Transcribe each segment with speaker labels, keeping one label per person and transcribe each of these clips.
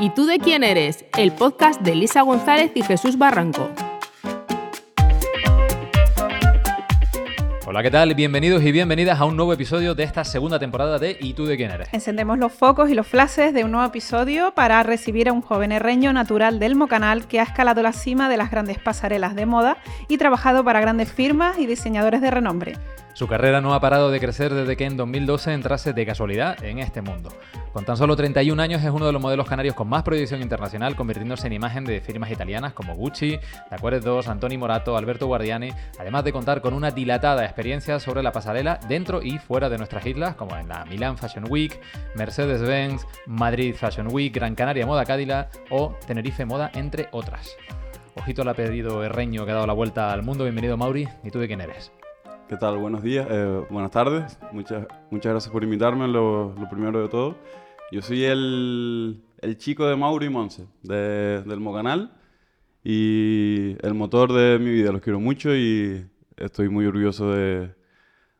Speaker 1: ¿Y tú de quién eres? El podcast de Lisa González y Jesús Barranco.
Speaker 2: Hola, ¿qué tal? Bienvenidos y bienvenidas a un nuevo episodio de esta segunda temporada de ¿Y tú de quién eres?
Speaker 3: Encendemos los focos y los flashes de un nuevo episodio para recibir a un joven herreño natural del Mocanal que ha escalado la cima de las grandes pasarelas de moda y trabajado para grandes firmas y diseñadores de renombre.
Speaker 2: Su carrera no ha parado de crecer desde que en 2012 entrase de casualidad en este mundo. Con tan solo 31 años es uno de los modelos canarios con más proyección internacional, convirtiéndose en imagen de firmas italianas como Gucci, Tacuares 2, Antoni Morato, Alberto Guardiani, además de contar con una dilatada experiencia sobre la pasarela dentro y fuera de nuestras islas, como en la Milan Fashion Week, Mercedes-Benz, Madrid Fashion Week, Gran Canaria Moda Cádila o Tenerife Moda, entre otras. Ojito al apellido Herreño que ha dado la vuelta al mundo. Bienvenido, Mauri. ¿Y tú de quién eres?
Speaker 4: ¿Qué tal? Buenos días, eh, buenas tardes. Muchas, muchas gracias por invitarme, lo, lo primero de todo. Yo soy el, el chico de Mauro y Monse, de, del Mocanal, y el motor de mi vida. Los quiero mucho y estoy muy orgulloso de,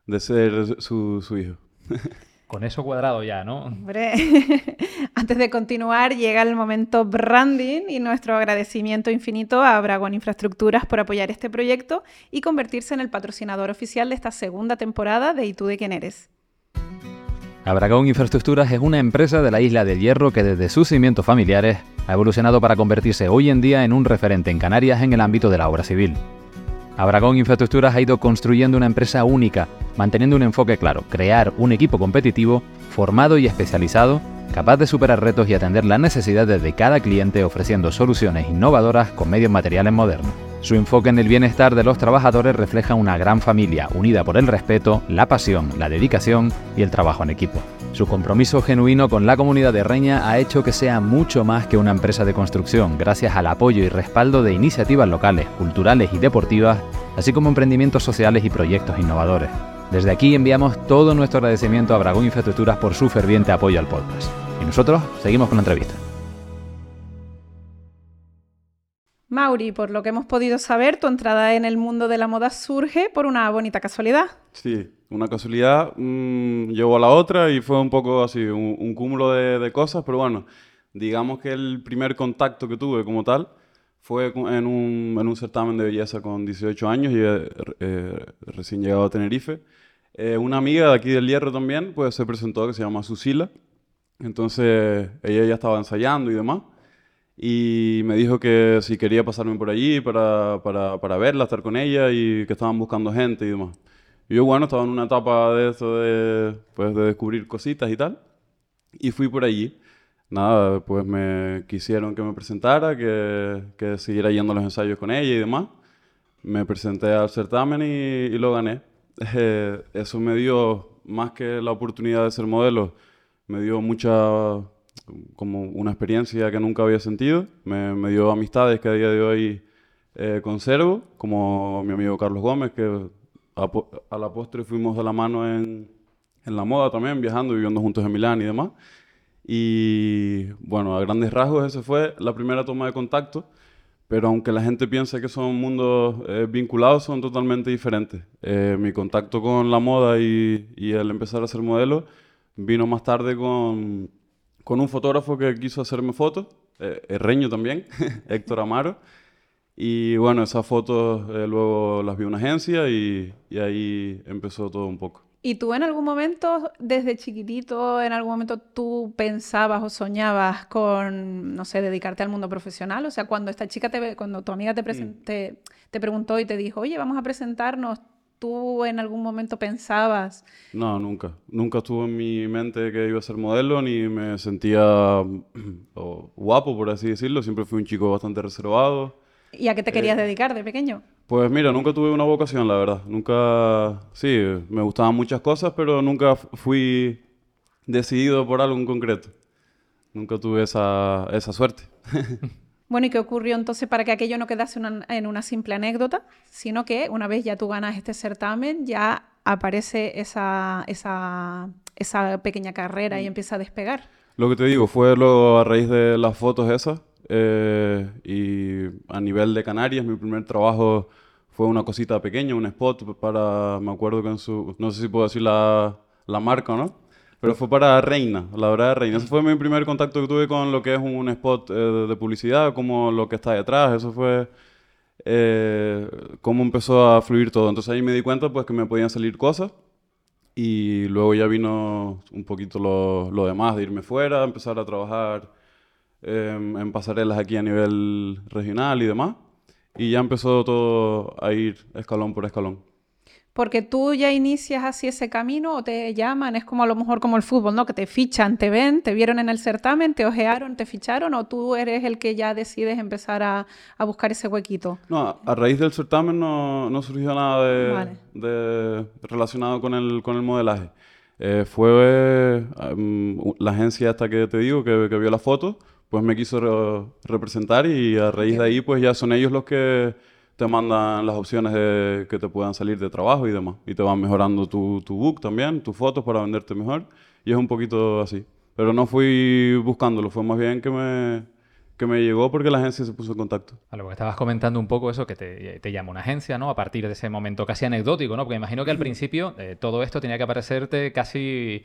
Speaker 4: de ser su, su hijo.
Speaker 2: Con eso cuadrado ya, ¿no?
Speaker 3: Hombre, antes de continuar llega el momento branding y nuestro agradecimiento infinito a Bragón Infraestructuras por apoyar este proyecto y convertirse en el patrocinador oficial de esta segunda temporada de ¿Y tú de quién eres?
Speaker 2: Abragón Infraestructuras es una empresa de la isla del Hierro que desde sus cimientos familiares ha evolucionado para convertirse hoy en día en un referente en Canarias en el ámbito de la obra civil. Abragón Infraestructuras ha ido construyendo una empresa única, manteniendo un enfoque claro, crear un equipo competitivo, formado y especializado, capaz de superar retos y atender las necesidades de cada cliente ofreciendo soluciones innovadoras con medios materiales modernos. Su enfoque en el bienestar de los trabajadores refleja una gran familia unida por el respeto, la pasión, la dedicación y el trabajo en equipo. Su compromiso genuino con la comunidad de Reña ha hecho que sea mucho más que una empresa de construcción, gracias al apoyo y respaldo de iniciativas locales, culturales y deportivas, así como emprendimientos sociales y proyectos innovadores. Desde aquí enviamos todo nuestro agradecimiento a Bragón Infraestructuras por su ferviente apoyo al podcast. Y nosotros seguimos con la entrevista.
Speaker 3: Mauri, por lo que hemos podido saber, tu entrada en el mundo de la moda surge por una bonita casualidad.
Speaker 4: Sí, una casualidad mmm, llevó a la otra y fue un poco así, un, cúmulo de, cosas, pero bueno, digamos que el primer contacto que tuve como tal fue en un, en un certamen de belleza con 18 años y eh, recién llegado a Tenerife. Eh, una amiga de aquí del Hierro también, pues se presentó que se llama Susila, entonces ella ya estaba ensayando y demás y me dijo que si quería pasarme por allí para, para, para, verla, estar con ella y que estaban buscando gente y demás. Y yo, bueno, estaba en una etapa de eso de, pues, de descubrir cositas y tal, y fui por allí. Nada, pues me quisieron que me presentara, que, que siguiera yendo a los ensayos con ella y demás. Me presenté al certamen y, y lo gané. Eh, eso me dio, más que la oportunidad de ser modelo, me dio mucha como una experiencia que nunca había sentido. Me, me dio amistades que a día de hoy eh, conservo, como mi amigo Carlos Gómez, que a, la postre fuimos de la mano en, la moda también, viajando, viviendo juntos en Milán y demás. Y bueno, a grandes rasgos esa fue la primera toma de contacto, pero aunque la gente piensa que son mundos eh, vinculados, son totalmente diferentes. Eh, mi contacto con la moda y, y el empezar a ser modelo vino más tarde con un fotógrafo que quiso hacerme fotos, eh, Herreño también, Héctor Amaro. Y bueno, esas fotos eh, luego las vi una agencia y, y, ahí empezó todo un poco.
Speaker 3: ¿Y tú en algún momento, desde chiquitito, en algún momento tú pensabas o soñabas con, no sé, dedicarte al mundo profesional? O sea, cuando esta chica, te, cuando tu amiga te, mm. te, te preguntó y te dijo, oye, vamos a presentarnos, ¿Tú en algún momento pensabas?
Speaker 4: No, nunca. Nunca estuvo en mi mente que iba a ser modelo, ni me sentía oh, guapo, por así decirlo. Siempre fui un chico bastante reservado.
Speaker 3: ¿Y a qué te querías eh, dedicar de pequeño?
Speaker 4: Pues mira, nunca tuve una vocación, la verdad. Nunca, sí, me gustaban muchas cosas, pero nunca fui decidido por algo en concreto. Nunca tuve esa, esa suerte.
Speaker 3: Bueno, ¿y qué ocurrió entonces para que aquello no quedase una, en una simple anécdota, sino que una vez ya tú ganas este certamen, ya aparece esa, esa, esa pequeña carrera y empieza a despegar?
Speaker 4: Lo que te digo, fue luego a raíz de las fotos esas eh, y a nivel de Canarias, mi primer trabajo fue una cosita pequeña, un spot para, me acuerdo que en su, no sé si puedo decir la, la marca, ¿no? Pero fue para Reina, la de Reina. Ese fue mi primer contacto que tuve con lo que es un spot eh, de publicidad, como lo que está detrás. Eso fue eh, cómo empezó a fluir todo. Entonces ahí me di cuenta pues que me podían salir cosas y luego ya vino un poquito lo, lo demás, de irme fuera, empezar a trabajar em, en pasarelas aquí a nivel regional y demás. Y ya empezó todo a ir escalón por escalón.
Speaker 3: Porque tú ya inicias así ese camino o te llaman, es como a lo mejor como el fútbol, ¿no? Que te fichan, te ven, te vieron en el certamen, te ojearon, te ficharon o tú eres el que ya decides empezar a, a buscar ese huequito.
Speaker 4: No, a, raíz del certamen no, no surgió nada de, de, relacionado con el, con el modelaje. Eh, fue em, la agencia esta que te digo, que, que vio la foto, pues me quiso representar y a raíz de ahí pues ya son ellos los que te mandan las opciones de que te puedan salir de trabajo y demás. Y te van mejorando tu, tu book también, tus fotos para venderte mejor. Y es un poquito así. Pero no fui buscándolo, fue más bien que me, que me llegó porque la agencia se puso en contacto.
Speaker 2: A lo que estabas comentando un poco eso, que te, te llama una agencia, ¿no? A partir de ese momento casi anecdótico, ¿no? Porque imagino que al principio eh, todo esto tenía que parecerte casi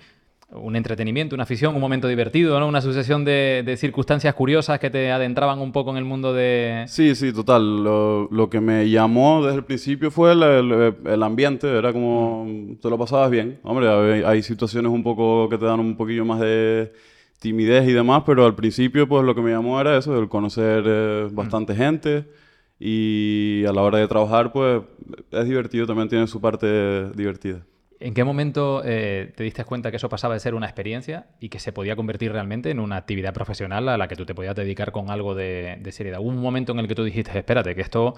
Speaker 2: un entretenimiento, una afición, un momento divertido, ¿no? Una sucesión de, circunstancias curiosas que te adentraban un poco en el mundo de...
Speaker 4: Sí, sí, total. Lo, que me llamó desde el principio fue el, ambiente, era como... te lo pasabas bien. Hombre, hay, situaciones un poco que te dan un poquillo más de timidez y demás, pero al principio pues lo que me llamó era eso, el conocer eh, bastante gente y a la hora de trabajar pues es divertido, también tiene su parte divertida.
Speaker 2: ¿En qué momento eh, te diste cuenta que eso pasaba de ser una experiencia y que se podía convertir realmente en una actividad profesional a la que tú te podías dedicar con algo de, seriedad? ¿Hubo un momento en el que tú dijiste, espérate, que esto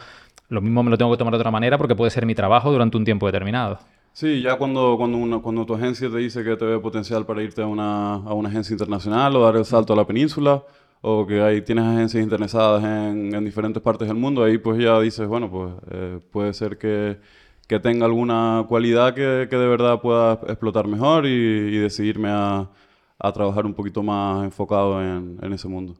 Speaker 2: lo mismo me lo tengo que tomar de otra manera porque puede ser mi trabajo durante un tiempo determinado?
Speaker 4: Sí, ya cuando, cuando, cuando tu agencia te dice que te ve potencial para irte a una, a una agencia internacional o dar el salto a la península, o que ahí tienes agencias interesadas en, en diferentes partes del mundo, ahí pues ya dices, bueno, pues eh, puede ser que que tenga alguna cualidad que, que de verdad pueda explotar mejor y, decidirme a, a, trabajar un poquito más enfocado en, en, ese mundo.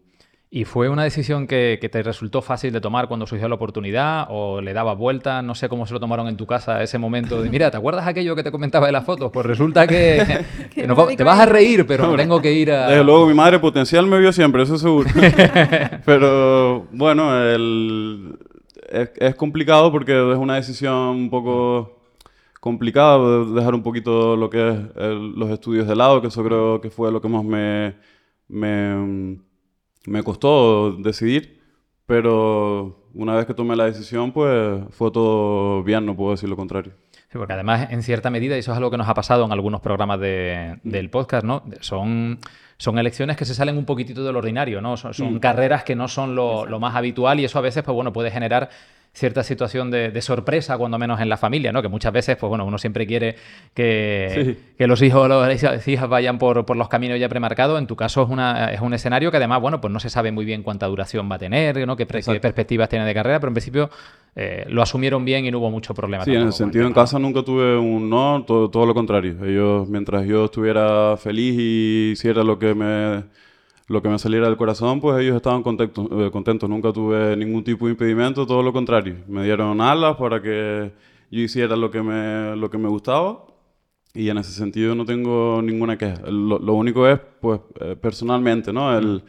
Speaker 2: ¿Y fue una decisión que, que, te resultó fácil de tomar cuando surgió la oportunidad o le daba vuelta? No sé cómo se lo tomaron en tu casa ese momento de, mira, ¿te acuerdas aquello que te comentaba de las fotos? Pues resulta que, te vas a reír, pero tengo que ir a...
Speaker 4: Desde luego, mi madre potencial me vio siempre, eso seguro. pero bueno, el, es, complicado porque es una decisión un poco complicada dejar un poquito lo que es los estudios de lado, que eso creo que fue lo que más me, me, me costó decidir. Pero una vez que tomé la decisión, pues fue todo bien, no puedo decir lo contrario.
Speaker 2: Sí, porque además, en cierta medida, y eso es algo que nos ha pasado en algunos programas de, del podcast, ¿no? Son, son elecciones que se salen un poquitito del ordinario, ¿no? Son, mm. carreras que no son lo, lo, más habitual y eso a veces, pues bueno, puede generar cierta situación de, sorpresa, cuando menos en la familia, ¿no? Que muchas veces, pues bueno, uno siempre quiere que, que los hijos o las hijas vayan por, por, los caminos ya premarcados. En tu caso es, una, es un escenario que además, bueno, pues no se sabe muy bien cuánta duración va a tener, ¿no? Qué, perspectivas tiene de carrera, pero en principio eh, lo asumieron bien y no hubo mucho problema.
Speaker 4: Sí, en el sentido, en casa nunca tuve un no, todo, todo lo contrario. Ellos, mientras yo estuviera feliz y hiciera lo que me lo que me saliera del corazón, pues ellos estaban contentos, eh, contentos. Nunca tuve ningún tipo de impedimento, todo lo contrario. Me dieron alas para que yo hiciera lo que me, lo que me gustaba y en ese sentido no tengo ninguna queja. Lo, único es, pues, eh, personalmente, ¿no? El,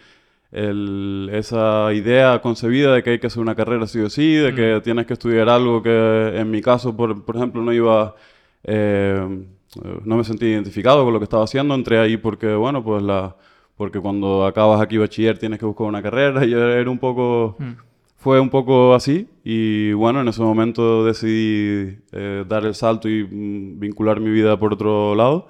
Speaker 4: el, esa idea concebida de que hay que hacer una carrera sí o sí, de que tienes que estudiar algo que en mi caso, por, por ejemplo, no iba... Eh, no me sentí identificado con lo que estaba haciendo, entré ahí porque, bueno, pues la porque cuando acabas aquí bachiller tienes que buscar una carrera y era un poco... Hmm. Fue un poco así y bueno, en ese momento decidí eh, dar el salto y mm, vincular mi vida por otro lado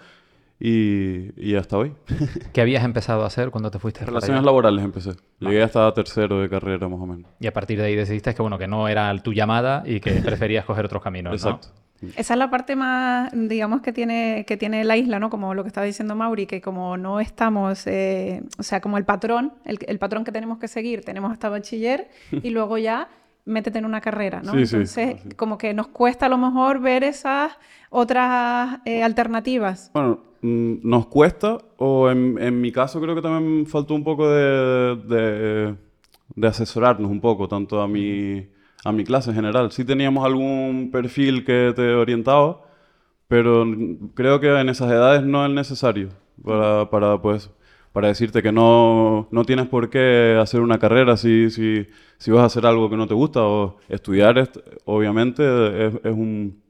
Speaker 4: y, y hasta hoy.
Speaker 2: ¿Qué habías empezado a hacer cuando te fuiste?
Speaker 4: Relaciones laborales empecé. Llegué hasta tercero de carrera más o menos.
Speaker 2: Y a partir de ahí decidiste que bueno, que no era tu llamada y que preferías coger otros caminos,
Speaker 4: Exacto.
Speaker 3: Esa es la parte más, digamos, que tiene, que tiene la isla, ¿no? Como lo que estaba diciendo Mauri, que como no estamos, eh, o sea, como el patrón, el, patrón que tenemos que seguir, tenemos hasta bachiller y luego ya métete en una carrera, ¿no? Entonces, como que nos cuesta a lo mejor ver esas otras eh, alternativas.
Speaker 4: Bueno, mm, nos cuesta, o en, en, mi caso creo que también faltó un poco de, de, de asesorarnos un poco, tanto a mi a mi clase en general. Sí teníamos algún perfil que te orientaba, pero creo que en esas edades no es necesario. para, para, pues, para decirte que no, no tienes por qué hacer una carrera si, si, si vas a hacer algo que no te gusta o estudiar, obviamente, es, es un,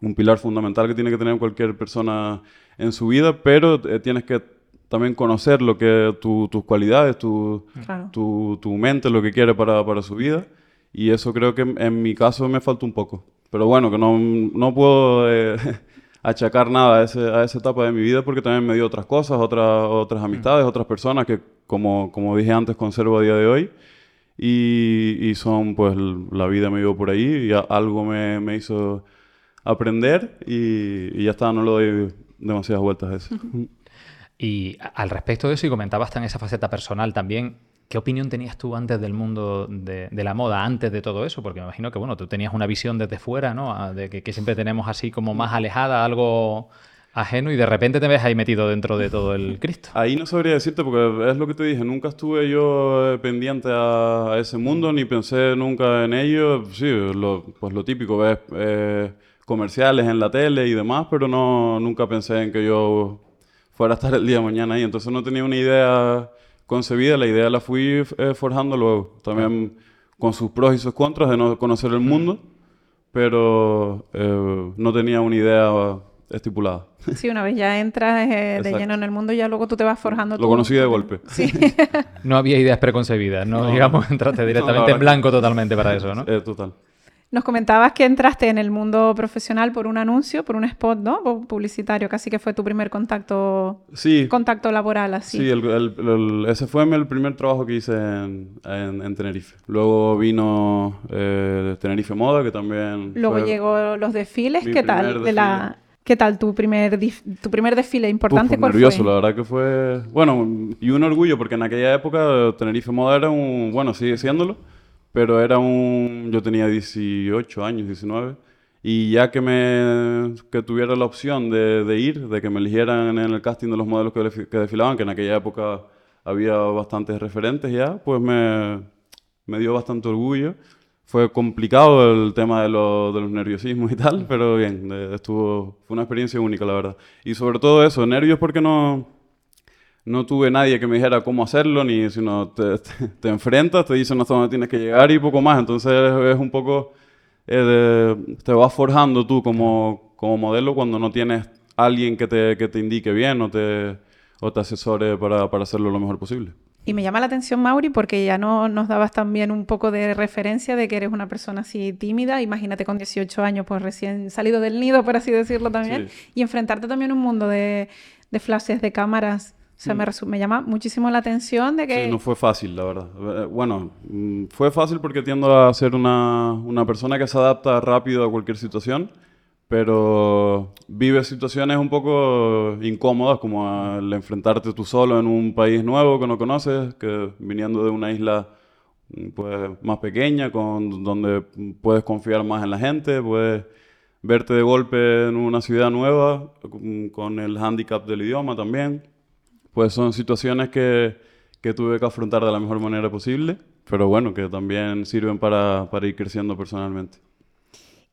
Speaker 4: un, pilar fundamental que tiene que tener cualquier persona en su vida, pero eh, tienes que también conocer lo que tus cualidades, tu, tu, tu, mente, lo que quiere para, para, su vida. Y eso creo que en, mi caso me falta un poco. Pero bueno, que no, no puedo eh, achacar nada a, ese, a, esa etapa de mi vida porque también me dio otras cosas, otras otras amistades, otras personas que, como, como dije antes, conservo a día de hoy. Y, y son, pues, la vida me dio por ahí y algo me, me hizo aprender y, y, ya está, no le doy demasiadas vueltas a eso.
Speaker 2: Y al respecto de eso, y comentabas en esa faceta personal también, ¿qué opinión tenías tú antes del mundo de, la moda, antes de todo eso? Porque me imagino que, bueno, tú tenías una visión desde fuera, ¿no? De que, siempre tenemos así como más alejada, algo ajeno, y de repente te ves ahí metido dentro de todo el Cristo.
Speaker 4: Ahí no sabría decirte, porque es lo que te dije, nunca estuve yo eh, pendiente a, ese mundo, ni pensé nunca en ello. Sí, lo, pues lo típico, ves eh, comerciales en la tele y demás, pero no, nunca pensé en que yo fuera a estar el día de mañana ahí. Entonces no tenía una idea concebida, la idea la fui eh, forjando luego. También con sus pros y sus contras de no conocer el mundo, pero eh, no tenía una idea estipulada.
Speaker 3: Sí, una vez ya entras eh, de lleno en el mundo, ya luego tú te vas forjando.
Speaker 4: Lo conocí de golpe.
Speaker 3: Sí.
Speaker 2: no había ideas preconcebidas, no, digamos, entraste directamente en blanco totalmente para eso, ¿no?
Speaker 4: total.
Speaker 3: Nos comentabas que entraste en el mundo profesional por un anuncio, por un spot, ¿no? Publicitario, casi que fue tu primer contacto,
Speaker 4: sí.
Speaker 3: contacto laboral, así.
Speaker 4: Sí, ese fue el primer trabajo que hice en, Tenerife. Luego vino eh, Tenerife Moda, que también...
Speaker 3: Luego llegó los desfiles, ¿qué tal? De la... ¿Qué tal tu primer, tu primer desfile importante?
Speaker 4: Uf, nervioso, la verdad que fue... Bueno, y un orgullo, porque en aquella época Tenerife Moda era un... Bueno, sigue siéndolo pero era un... Yo tenía 18 años, 19, y ya que, me, que tuviera la opción de, de ir, de que me eligieran en el casting de los modelos que, que, desfilaban, que en aquella época había bastantes referentes ya, pues me, me dio bastante orgullo. Fue complicado el tema de, lo, de los nerviosismos y tal, pero bien, estuvo, fue una experiencia única, la verdad. Y sobre todo eso, nervios porque no, no tuve nadie que me dijera cómo hacerlo, ni sino te, te, enfrentas, te dicen hasta dónde tienes que llegar y poco más. Entonces es un poco, eh, te vas forjando tú como, como modelo cuando no tienes alguien que te, que te indique bien o te, o te asesore para, para hacerlo lo mejor posible.
Speaker 3: Y me llama la atención, Mauri, porque ya no nos dabas también un poco de referencia de que eres una persona así tímida. Imagínate con 18 años, pues recién salido del nido, por así decirlo también. Y enfrentarte también a un mundo de, de flashes, de cámaras. O sea, me, me, llama muchísimo la atención de que...
Speaker 4: Sí, no fue fácil, la verdad. Eh, bueno, mm, fue fácil porque tiendo a ser una, una, persona que se adapta rápido a cualquier situación, pero vive situaciones un poco incómodas, como el enfrentarte tú solo en un país nuevo que no conoces, que viniendo de una isla mm, pues, más pequeña, con, donde puedes confiar más en la gente, puedes verte de golpe en una ciudad nueva, mm, con el hándicap del idioma también pues son situaciones que, que, tuve que afrontar de la mejor manera posible, pero bueno, que también sirven para, para ir creciendo personalmente.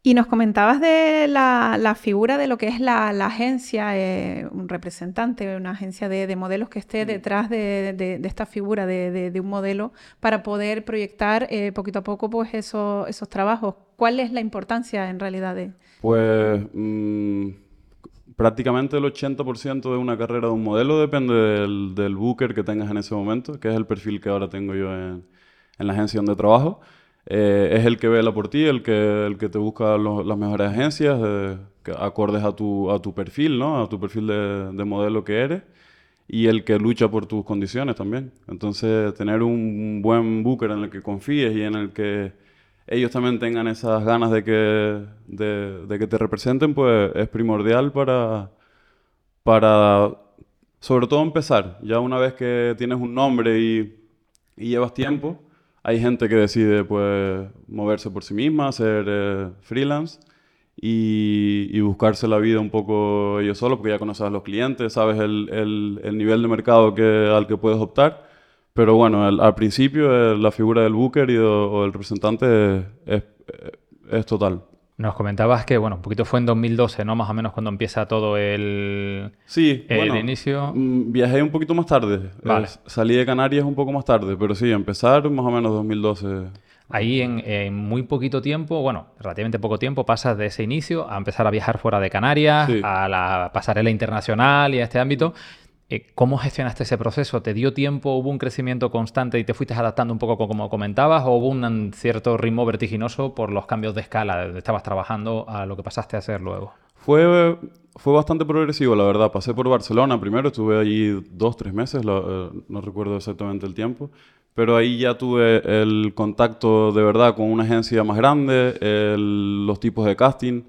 Speaker 3: Y nos comentabas de la, la, figura de lo que es la, la agencia, eh, un representante, una agencia de, de modelos que esté detrás de, de, esta figura de, un modelo para poder proyectar eh, poquito a poco pues esos, esos trabajos. ¿Cuál es la importancia en realidad de...?
Speaker 4: Pues... Mm, prácticamente el 80% de una carrera de un modelo depende del, del, booker que tengas en ese momento, que es el perfil que ahora tengo yo en, la agencia donde trabajo. Eh, es el que vela por ti, el que, el que te busca las mejores agencias, eh, acordes a tu, a tu perfil, ¿no? a tu perfil de, de, modelo que eres, y el que lucha por tus condiciones también. Entonces, tener un buen booker en el que confíes y en el que ellos también tengan esas ganas de que, de, que te representen, pues es primordial para, para, sobre todo, empezar. Ya una vez que tienes un nombre y, llevas tiempo, hay gente que decide pues moverse por sí misma, ser eh, freelance y, buscarse la vida un poco ellos solos, porque ya conoces a los clientes, sabes el, el, nivel de mercado al que puedes optar pero bueno, al principio eh, la figura del booker y o, el representante es, es, total.
Speaker 2: Nos comentabas que, bueno, un poquito fue en 2012, ¿no? Más o menos cuando empieza todo el,
Speaker 4: Sí,
Speaker 2: el
Speaker 4: bueno,
Speaker 2: inicio.
Speaker 4: mm, viajé un poquito más tarde.
Speaker 2: Vale.
Speaker 4: Eh, salí de Canarias un poco más tarde, pero sí, empezar más o menos 2012.
Speaker 2: Ahí en, en muy poquito tiempo, bueno, relativamente poco tiempo, pasas de ese inicio a empezar a viajar fuera de Canarias,
Speaker 4: Sí.
Speaker 2: a la pasarela internacional y a este ámbito. Eh, ¿Cómo gestionaste ese proceso? ¿Te dio tiempo? ¿Hubo un crecimiento constante y te fuiste adaptando un poco co- como comentabas? ¿O hubo un cierto ritmo vertiginoso por los cambios de escala de estabas trabajando a lo que pasaste a hacer luego?
Speaker 4: Fue, fue bastante progresivo, la verdad. Pasé por Barcelona primero, estuve allí dos, tres meses, lo- eh, no recuerdo exactamente el tiempo, pero ahí ya tuve el contacto de verdad con una agencia más grande, el- los tipos de casting.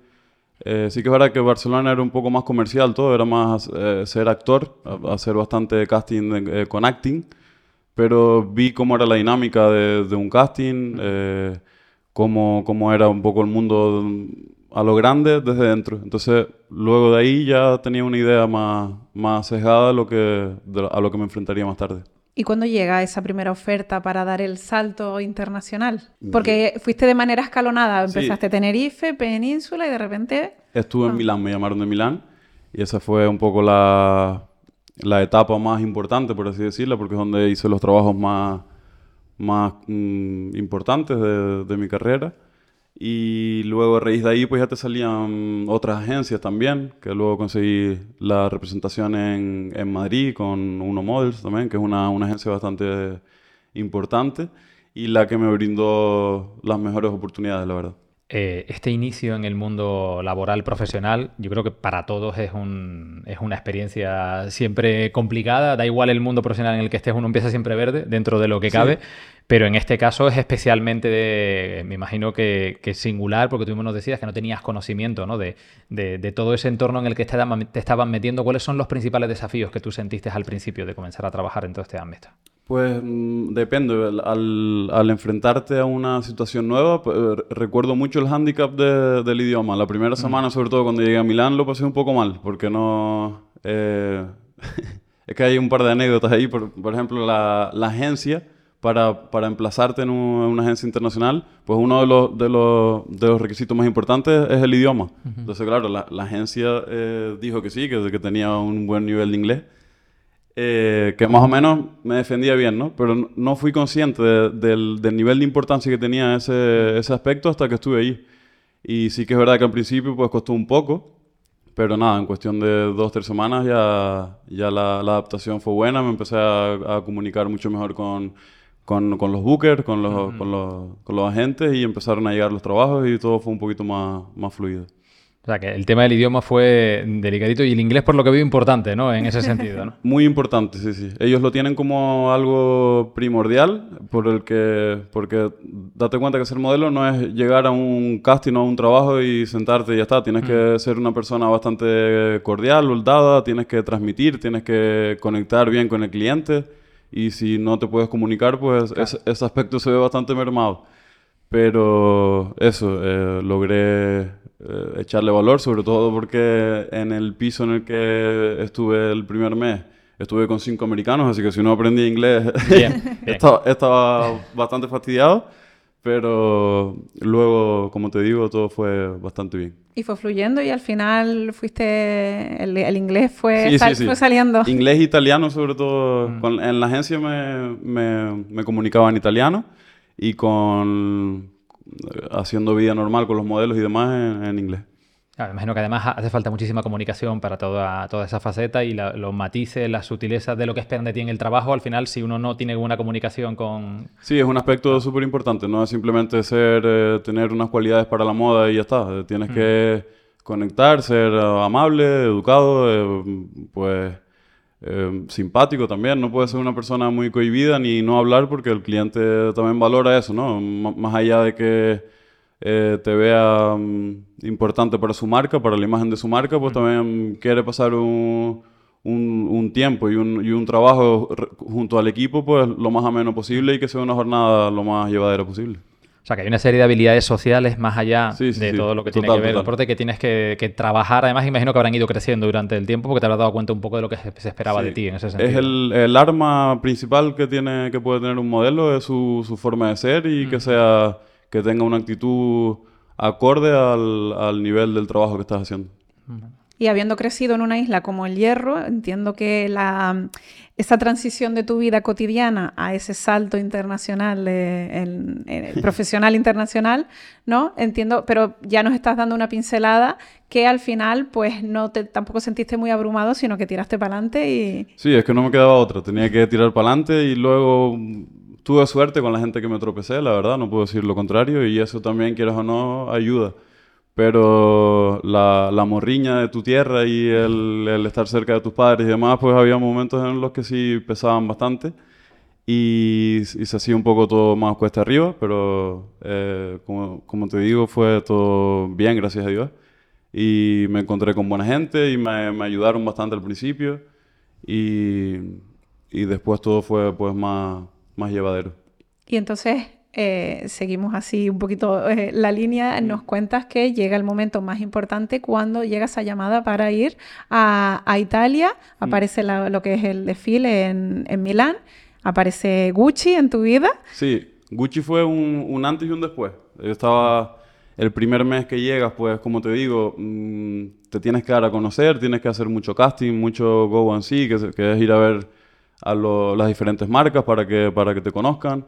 Speaker 4: Eh, sí que es verdad que Barcelona era un poco más comercial todo, era más eh, ser actor, hacer bastante casting eh, con acting, pero vi cómo era la dinámica de, de un casting, eh, cómo, cómo era un poco el mundo a lo grande desde dentro. Entonces, luego de ahí ya tenía una idea más, más sesgada de lo que, de- a lo que me enfrentaría más tarde.
Speaker 3: ¿Y cuándo llega esa primera oferta para dar el salto internacional? Porque fuiste de manera escalonada,
Speaker 4: Sí.
Speaker 3: empezaste Tenerife, Península y de repente...
Speaker 4: Estuve
Speaker 3: Ah.
Speaker 4: en Milán, me llamaron de Milán y esa fue un poco la, la etapa más importante, por así decirlo, porque es donde hice los trabajos más, más mm, importantes de, de mi carrera. Y luego a raíz de ahí pues ya te salían otras agencias también, que luego conseguí la representación en, en Madrid con Uno Models también, que es una, una agencia bastante importante y la que me brindó las mejores oportunidades, la verdad.
Speaker 2: Eh, este inicio en el mundo laboral profesional, yo creo que para todos es, un, es una experiencia siempre complicada. Da igual el mundo profesional en el que estés, uno empieza siempre verde dentro de lo que
Speaker 4: Sí.
Speaker 2: Pero en este caso es especialmente, de- me imagino que, que singular, porque tú mismo nos decías que no tenías conocimiento ¿no? De, de- de todo ese entorno en el que te estaban, metiendo. ¿Cuáles son los principales desafíos que tú sentiste al principio de comenzar a trabajar en todo este ámbito?
Speaker 4: Pues mm, depende. Al, al- al enfrentarte a una situación nueva, pues, eh, recuerdo mucho el hándicap de- del idioma. La primera semana, sobre todo cuando llegué a Milán, lo pasé un poco mal, porque no... eh, es que hay un par de anécdotas ahí. Por, por ejemplo, la, la agencia, para, para emplazarte en, un- en una agencia internacional, pues uno de los, de los, de los requisitos más importantes es el idioma. Entonces, claro, la, la agencia eh, dijo que sí, que, que tenía un buen nivel de inglés eh, que más o menos me defendía bien, ¿no? Pero no- fui consciente de- del, del nivel de importancia que tenía ese, ese aspecto hasta que estuve ahí. Y sí que es verdad que al principio pues costó un poco, pero nada, en cuestión de dos, tres semanas ya, ya la, la adaptación fue buena, me empecé a, a comunicar mucho mejor con, con, con los bookers, con los, con, los, con los agentes y empezaron a llegar los trabajos y todo fue un poquito más, más fluido.
Speaker 2: O sea, que el tema del idioma fue delicadito y el inglés, por lo que veo, importante, ¿no? En ese sentido, ¿no?
Speaker 4: Muy importante, sí, sí. Ellos lo tienen como algo primordial, por el que, porque date cuenta que ser modelo no es llegar a un casting o a un trabajo y sentarte y ya está. Tienes que ser una persona bastante cordial, soldada, tienes que transmitir, tienes que conectar bien con el cliente y si no te puedes comunicar, pues ese, ese aspecto se ve bastante mermado. Pero eso, eh, logré eh, echarle valor, sobre todo porque en el piso en el que estuve el primer mes, estuve con cinco americanos, así que si no aprendí inglés,
Speaker 2: Bien, bien.
Speaker 4: estaba, estaba bastante fastidiado, pero luego, como te digo, todo fue bastante bien.
Speaker 3: Y fue fluyendo y al final fuiste... El, el inglés fue,
Speaker 4: Sí, sí,
Speaker 3: sal-
Speaker 4: sí.
Speaker 3: fue saliendo.
Speaker 4: Inglés e italiano, sobre todo. con- en la agencia me, me, me comunicaba en italiano y con eh, haciendo vida normal con los modelos y demás en, en inglés.
Speaker 2: Me imagino que además hace falta muchísima comunicación para toda, toda esa faceta y la- los matices, las sutilezas de lo que esperan de ti en el trabajo. Al final, si uno no tiene buena comunicación con...
Speaker 4: Sí, es un aspecto súper importante. No es simplemente ser, eh, tener unas cualidades para la moda y ya está. Eh, Tienes que conectar, ser eh, amable, educado, eh, pues eh, simpático también. No puedes ser una persona muy cohibida ni no hablar porque el cliente también valora eso, ¿no? M- más allá de que eh, te vea mm, importante para su marca, para la imagen de su marca, pues también quiere pasar un, un, un tiempo y un, y un trabajo junto al equipo, pues lo más ameno posible y que sea una jornada lo más llevadera posible.
Speaker 2: O sea, que hay una serie de habilidades sociales más allá
Speaker 4: Sí, sí,
Speaker 2: de
Speaker 4: sí.
Speaker 2: todo lo que tiene
Speaker 4: Total,
Speaker 2: que ver el deporte que tienes que, que trabajar. Además, imagino que habrán ido creciendo durante el tiempo porque te habrás dado cuenta un poco de lo que se, se esperaba de ti en ese sentido.
Speaker 4: Es el, el arma principal que tiene que puede tener un modelo es su, su forma de ser y que sea que tenga una actitud acorde al, al nivel del trabajo que estás haciendo.
Speaker 3: Y habiendo crecido en una isla como el Hierro, entiendo que la, esa transición de tu vida cotidiana a ese salto internacional, profesional internacional, ¿no? Entiendo, pero ya nos estás dando una pincelada que al final, pues, no te tampoco sentiste muy abrumado, sino que tiraste para adelante y...
Speaker 4: Sí, es que no me quedaba otra, tenía que tirar para adelante y luego tuve suerte con la gente que me tropecé, la verdad, no puedo decir lo contrario, y eso también, quieras o no, ayuda pero la, la, morriña de tu tierra y el, el, estar cerca de tus padres y demás, pues había momentos en los que sí pesaban bastante y, y se hacía un poco todo más cuesta arriba, pero eh, como, como, te digo, fue todo bien, gracias a Dios. Y me encontré con buena gente y me, me ayudaron bastante al principio y, y después todo fue pues más, más llevadero.
Speaker 3: Y entonces eh, seguimos así un poquito eh, la línea, nos cuentas que llega el momento más importante cuando llega esa llamada para ir a, Italia, mm. aparece lo que es el desfile en, en, Milán, aparece Gucci en tu vida.
Speaker 4: Sí, Gucci fue un, antes y un después. Yo estaba el primer mes que llegas, pues como te digo, mm, te tienes que dar a conocer, tienes que hacer mucho casting, mucho go and see, que, que es ir a ver a las diferentes marcas para que, para que te conozcan.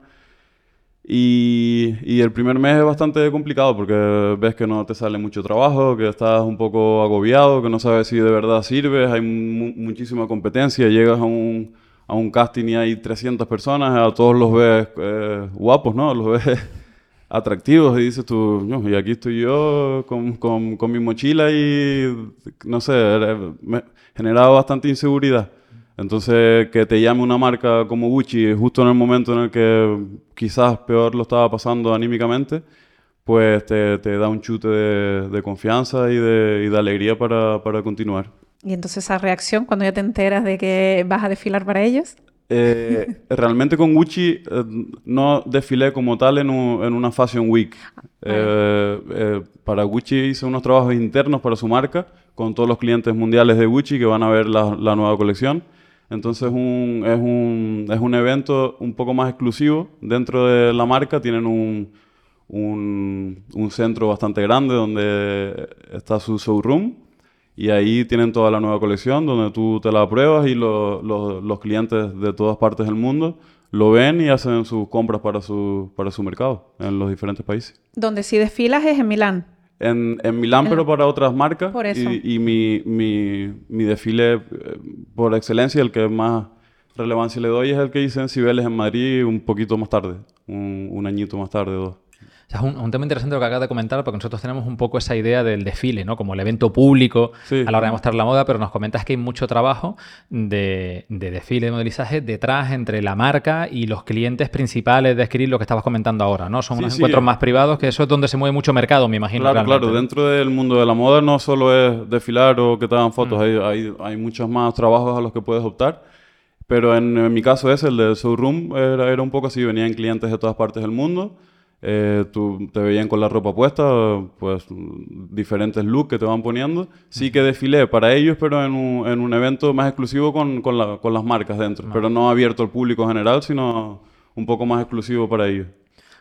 Speaker 4: Y, y, el primer mes es bastante complicado porque ves que no te sale mucho trabajo, que estás un poco agobiado, que no sabes si de verdad sirves, hay muchísima competencia, llegas a un, a un, casting y hay 300 personas, a todos los ves eh, guapos, ¿no? Los ves atractivos y dices tú, y aquí estoy yo con, con, con mi mochila y no sé, me generaba bastante inseguridad. Entonces, que te llame una marca como Gucci justo en el momento en el que quizás peor lo estaba pasando anímicamente, pues te, te da un chute de, de confianza y de, y de alegría para, para, continuar.
Speaker 3: ¿Y entonces esa reacción cuando ya te enteras de que vas a desfilar para ellos?
Speaker 4: Eh, realmente con Gucci eh, no desfilé como tal en, en una Fashion Week. Ah, eh, eh, para Gucci hice unos trabajos internos para su marca con todos los clientes mundiales de Gucci que van a ver la, la nueva colección. Entonces un, es, un, es un evento un poco más exclusivo dentro de la marca. Tienen un, centro bastante grande donde está su showroom y ahí tienen toda la nueva colección donde tú te la pruebas y lo, los clientes de todas partes del mundo lo ven y hacen sus compras para su, para su mercado en los diferentes países.
Speaker 3: Donde sí desfilas es en Milán.
Speaker 4: En, en Milán, pero para otras marcas. Y, y mi, mi, mi, desfile, eh, por excelencia, el que más relevancia le doy es el que hice en Cibeles, en Madrid, un poquito más tarde. Un, un añito más tarde, dos
Speaker 2: es un, tema interesante lo que acabas de comentar, porque nosotros tenemos un poco esa idea del desfile, ¿no? Como el evento público a la hora de mostrar la moda, pero nos comentas que hay mucho trabajo de, desfile, de modelizaje detrás entre la marca y los clientes principales de escribir lo que estabas comentando ahora, ¿no? Son unos encuentros más privados, que eso es donde se mueve mucho mercado, me imagino.
Speaker 4: Claro, claro. Dentro del mundo de la moda no solo es desfilar o que te hagan fotos, mm. hay, hay, hay muchos más trabajos a los que puedes optar. Pero en, mi caso es el de showroom, era, era un poco así, venían clientes de todas partes del mundo eh, tú te veían con la ropa puesta, pues diferentes looks que te van poniendo. Sí que desfilé para ellos, pero en un, en un evento más exclusivo con, con, la, con las marcas dentro, pero no abierto al público general, sino un poco más exclusivo para ellos.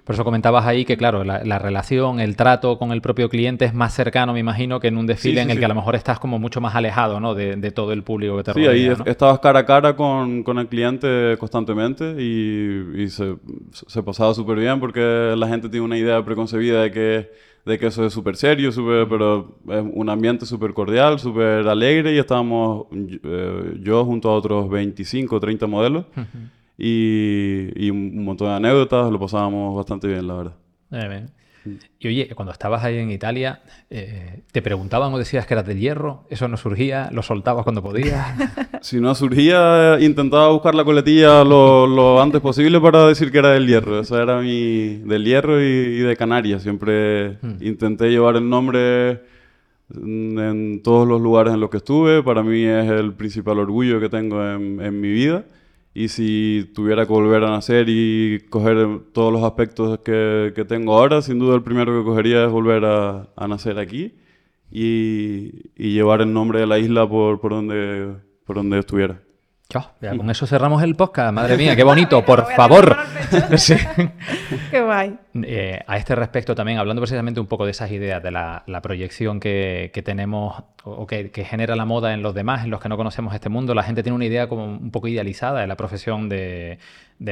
Speaker 2: Por eso comentabas ahí que, claro, la, relación, el trato con el propio cliente es más cercano, me imagino, que en un desfile en el que a lo mejor estás como mucho más alejado, ¿no? De, de todo el público que te rodea.
Speaker 4: Sí, ahí estabas cara a cara con, con el cliente constantemente y, y se, se, pasaba súper bien porque la gente tiene una idea preconcebida de que, de que eso es súper serio, super, pero es un ambiente súper cordial, súper alegre y estábamos eh, yo junto a otros 25 o 30 modelos y, un montón de anécdotas, lo pasábamos bastante bien, la verdad.
Speaker 2: Eh, y oye, cuando estabas ahí en Italia, eh, ¿te preguntaban o decías que eras de hierro? ¿Eso no surgía? ¿Lo soltabas cuando podías?
Speaker 4: si no surgía, intentaba buscar la coletilla lo, lo, antes posible para decir que era del hierro. Eso era mi... del hierro y, de Canarias. Siempre hmm. intenté llevar el nombre en, todos los lugares en los que estuve. Para mí es el principal orgullo que tengo en, en mi vida. Y si tuviera que volver a nacer y coger todos los aspectos que, que tengo ahora, sin duda el primero que cogería es volver a, nacer aquí y, y, llevar el nombre de la isla por, por, donde, por donde estuviera.
Speaker 2: Ya con eso cerramos el podcast. Madre mía, qué bonito, por favor.
Speaker 3: Qué guay.
Speaker 2: Eh, a este respecto también, hablando precisamente un poco de esas ideas, de la, proyección que, tenemos o que, genera la moda en los demás, en los que no conocemos este mundo, la gente tiene una idea como un poco idealizada de la profesión de,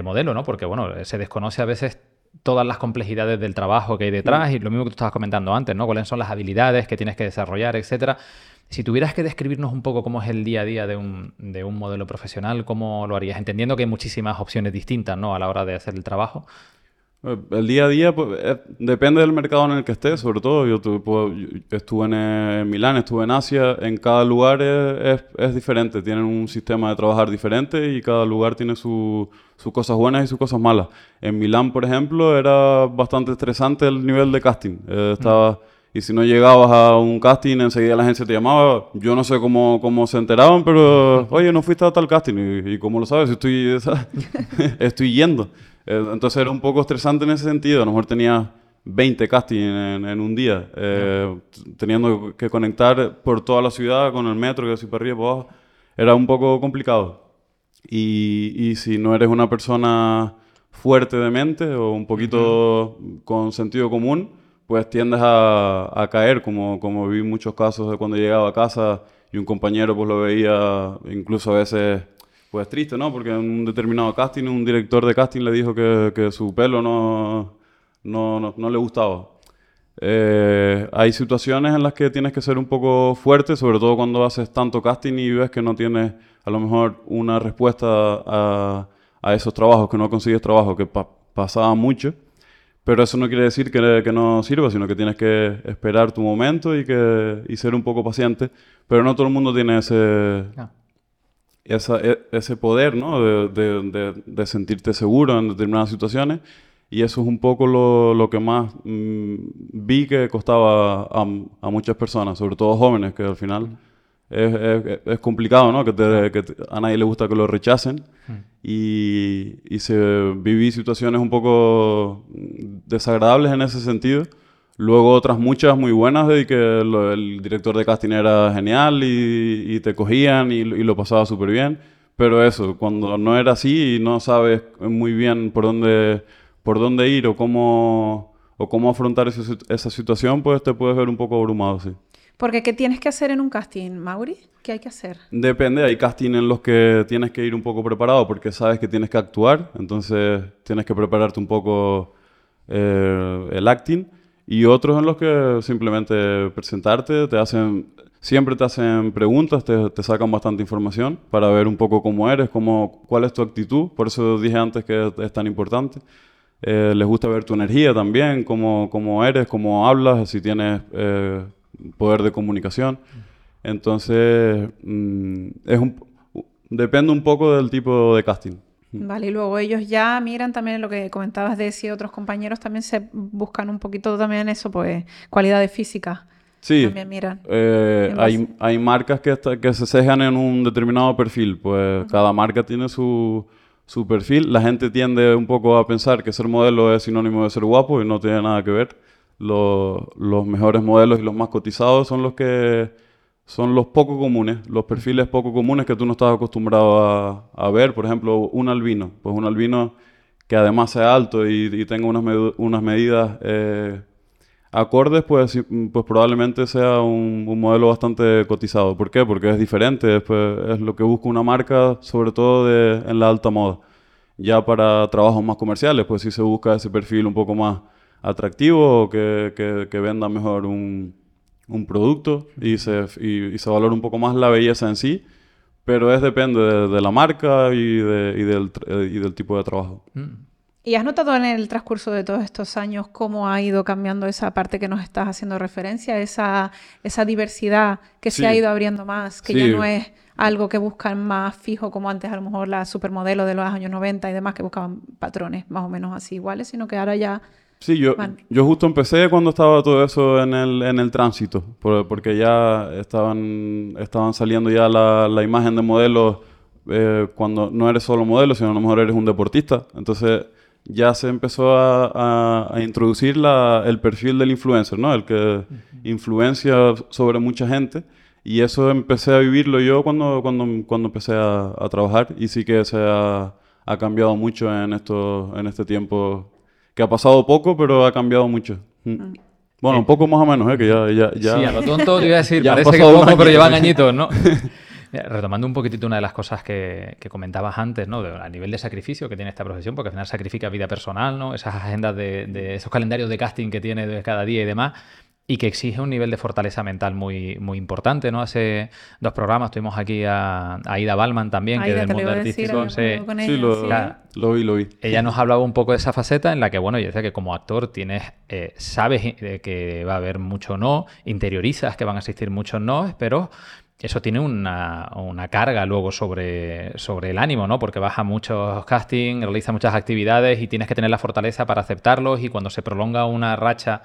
Speaker 2: modelo, ¿no? Porque, bueno, se desconoce a veces todas las complejidades del trabajo que hay detrás y lo mismo que tú estabas comentando antes, ¿no? Cuáles son las habilidades que tienes que desarrollar, etcétera. Si tuvieras que describirnos un poco cómo es el día a día de un, de un modelo profesional, ¿cómo lo harías? Entendiendo que hay muchísimas opciones distintas ¿no? a la hora de hacer el trabajo.
Speaker 4: Eh, el día a día pues, depende del mercado en el que estés, sobre todo. Yo, estuve en, Milán, estuve en Asia. En cada lugar es, es, diferente. Tienen un sistema de trabajar diferente y cada lugar tiene sus cosas buenas y sus cosas malas. En Milán, por ejemplo, era bastante estresante el nivel de casting. Eh, estaba. Y si no llegabas a un casting, enseguida la agencia te llamaba. Yo no sé cómo, cómo se enteraban, pero, oye, no fuiste a tal casting. ¿Y, cómo lo sabes? Estoy, estoy yendo. Eh, entonces era un poco estresante en ese sentido. A lo mejor tenía 20 castings en, un día, eh, teniendo que conectar por toda la ciudad con el metro, que así para arriba y para abajo. Era un poco complicado. Y, y si no eres una persona fuerte de mente o un poquito con sentido común, pues tiendes a, caer, como, como vi muchos casos de cuando llegaba a casa y un compañero pues lo veía incluso a veces pues triste, ¿no? Porque en un determinado casting un director de casting le dijo que, su pelo no, no, no, le gustaba. Eh, hay situaciones en las que tienes que ser un poco fuerte, sobre todo cuando haces tanto casting y ves que no tienes a lo mejor una respuesta a, a esos trabajos, que no consigues trabajo, que pasaba mucho. Pero eso no quiere decir que, que, no sirva, sino que tienes que esperar tu momento y, que, y ser un poco paciente. Pero no todo el mundo tiene ese, esa, e, ese poder ¿no? de, de, de, sentirte seguro en determinadas situaciones. Y eso es un poco lo, lo que más mm, vi que costaba a, a, muchas personas, sobre todo jóvenes, que al final es, es, complicado, ¿no? Que, que, a nadie le gusta que lo rechacen. Hmm. Y, y, se viví situaciones un poco desagradables en ese sentido. Luego otras muchas muy buenas de que el director de casting era genial y, y te cogían y, y lo pasaba súper bien. Pero eso, cuando no era así y no sabes muy bien por dónde, por dónde ir o cómo, o cómo afrontar esa, esa situación, pues te puedes ver un poco abrumado, sí.
Speaker 3: Porque ¿qué tienes que hacer en un casting, Mauri? ¿Qué hay que hacer?
Speaker 4: Depende, hay casting en los que tienes que ir un poco preparado porque sabes que tienes que actuar, entonces tienes que prepararte un poco eh, el acting. Y otros en los que simplemente presentarte, te hacen, siempre te hacen preguntas, te, sacan bastante información para ver un poco cómo eres, cómo, cuál es tu actitud. Por eso dije antes que es tan importante. Eh, les gusta ver tu energía también, cómo, cómo eres, cómo hablas, si tienes eh, poder de comunicación. Entonces, mm, es un, depende un poco del tipo de casting.
Speaker 3: Vale, y luego ellos ya miran también lo que comentabas de si otros compañeros también se buscan un poquito también eso, pues cualidades físicas.
Speaker 4: Sí, también miran. Eh, hay, hay, marcas que, que se cejan en un determinado perfil, pues cada marca tiene su, su perfil. La gente tiende un poco a pensar que ser modelo es sinónimo de ser guapo y no tiene nada que ver los mejores modelos y los más cotizados son los que son los poco comunes, los perfiles poco comunes que tú no estás acostumbrado a, ver. Por ejemplo, un albino. Pues un albino que además sea alto y, tenga unas, unas medidas eh, acordes, pues, pues probablemente sea un, modelo bastante cotizado. ¿Por qué? Porque es diferente, es lo que busca una marca, sobre todo en la alta moda. Ya para trabajos más comerciales, pues sí se busca ese perfil un poco más atractivo o que, que, venda mejor un, un producto y se, y, se valora un poco más la belleza en sí, pero es depende de, la marca y, de, y, del, y del tipo de trabajo. Mm.
Speaker 3: ¿Y has notado en el transcurso de todos estos años cómo ha ido cambiando esa parte que nos estás haciendo referencia, esa, esa diversidad que se ha ido abriendo más, que ya no es algo que buscan más fijo como antes a lo mejor la supermodelo de los años 90 y demás que buscaban patrones más o menos así iguales, sino que ahora ya
Speaker 4: Sí, yo, yo justo empecé cuando estaba todo eso en el, en el tránsito, porque ya estaban, estaban saliendo ya la, la imagen de modelos eh, cuando no eres solo modelo, sino a lo mejor eres un deportista. Entonces ya se empezó a, a, introducir la, el perfil del influencer, ¿no? El que influencia sobre mucha gente. Y eso empecé a vivirlo yo cuando, cuando, cuando empecé a, a trabajar y sí que se ha, ha cambiado mucho en, esto, en este tiempo, que ha pasado poco, pero ha cambiado mucho. Mm. Bueno, un poco más o menos, ¿eh? que ya, ya, ya...
Speaker 2: Sí, a lo tonto te iba a decir, parece que
Speaker 4: pasado
Speaker 2: poco, pero llevan
Speaker 4: añitos.
Speaker 2: añitos, ¿no? Mira, Retomando un poquitito una de las cosas que, que comentabas antes, ¿no? De- a nivel de sacrificio que tiene esta profesión, porque al final sacrifica vida personal, ¿no? Esas agendas de, de esos calendarios de casting que tiene de cada día y demás, y que exige un nivel de fortaleza mental muy, muy importante, ¿no? Hace dos programas tuvimos aquí a, a Ida Balman también, que
Speaker 3: Aida,
Speaker 2: del mundo
Speaker 3: decir,
Speaker 2: artístico. se-
Speaker 4: Sí,
Speaker 3: ella,
Speaker 4: lo,
Speaker 3: sí.
Speaker 4: Lo vi, lo vi.
Speaker 2: ella nos hablaba un poco de esa faceta en la que, bueno, yo decía que como actor tienes, eh, sabes que va a haber mucho no, interiorizas que van a existir muchos no, pero eso tiene una, una carga luego sobre, sobre el ánimo, ¿no? Porque vas a muchos castings, realizas muchas actividades y tienes que tener la fortaleza para aceptarlos y cuando se prolonga una racha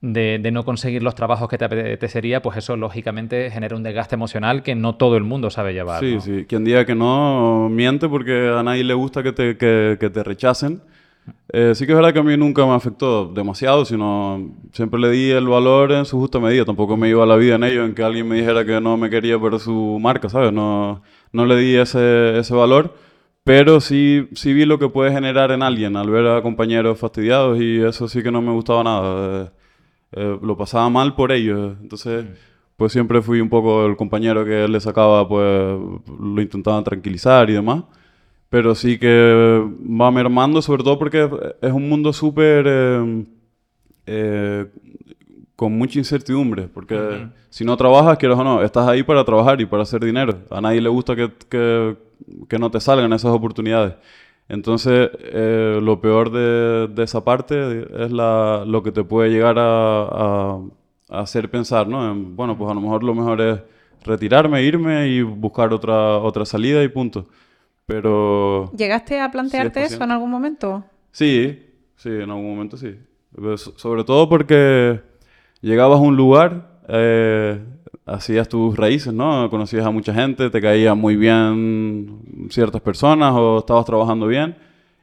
Speaker 2: de, de no conseguir los trabajos que te apetecería, pues eso lógicamente genera un desgaste emocional que no todo el mundo sabe llevar.
Speaker 4: Sí,
Speaker 2: ¿no?
Speaker 4: sí. Quien diga que no, miente porque a nadie le gusta que te, que, que te rechacen. Eh, sí que es verdad que a mí nunca me afectó demasiado, sino siempre le di el valor en su justa medida. Tampoco me iba la vida en ello, en que alguien me dijera que no me quería por su marca, ¿sabes? No, no le di ese, ese valor, pero sí, sí vi lo que puede generar en alguien al ver a compañeros fastidiados y eso sí que no me gustaba nada. Eh, lo pasaba mal por ellos. Entonces, pues siempre fui un poco el compañero que le sacaba, pues lo intentaban tranquilizar y demás. Pero sí que va mermando, sobre todo porque es un mundo súper eh, eh, con mucha incertidumbre. Porque si no trabajas, quieres o no, estás ahí para trabajar y para hacer dinero. A nadie le gusta que, que- que no te salgan esas oportunidades. Entonces, eh, lo peor de, de esa parte es la, lo que te puede llegar a, a- a hacer pensar, ¿no? En, bueno, pues a lo mejor lo mejor es retirarme, irme y buscar otra, otra salida y punto. Pero
Speaker 3: ¿Llegaste a plantearte eso
Speaker 4: 100%.
Speaker 3: en algún momento?
Speaker 4: sí, sí, en algún momento sí. So- Sobre todo porque llegabas a un lugar, eh, hacías tus raíces, ¿no? Conocías a mucha gente, te caían muy bien ciertas personas o estabas trabajando bien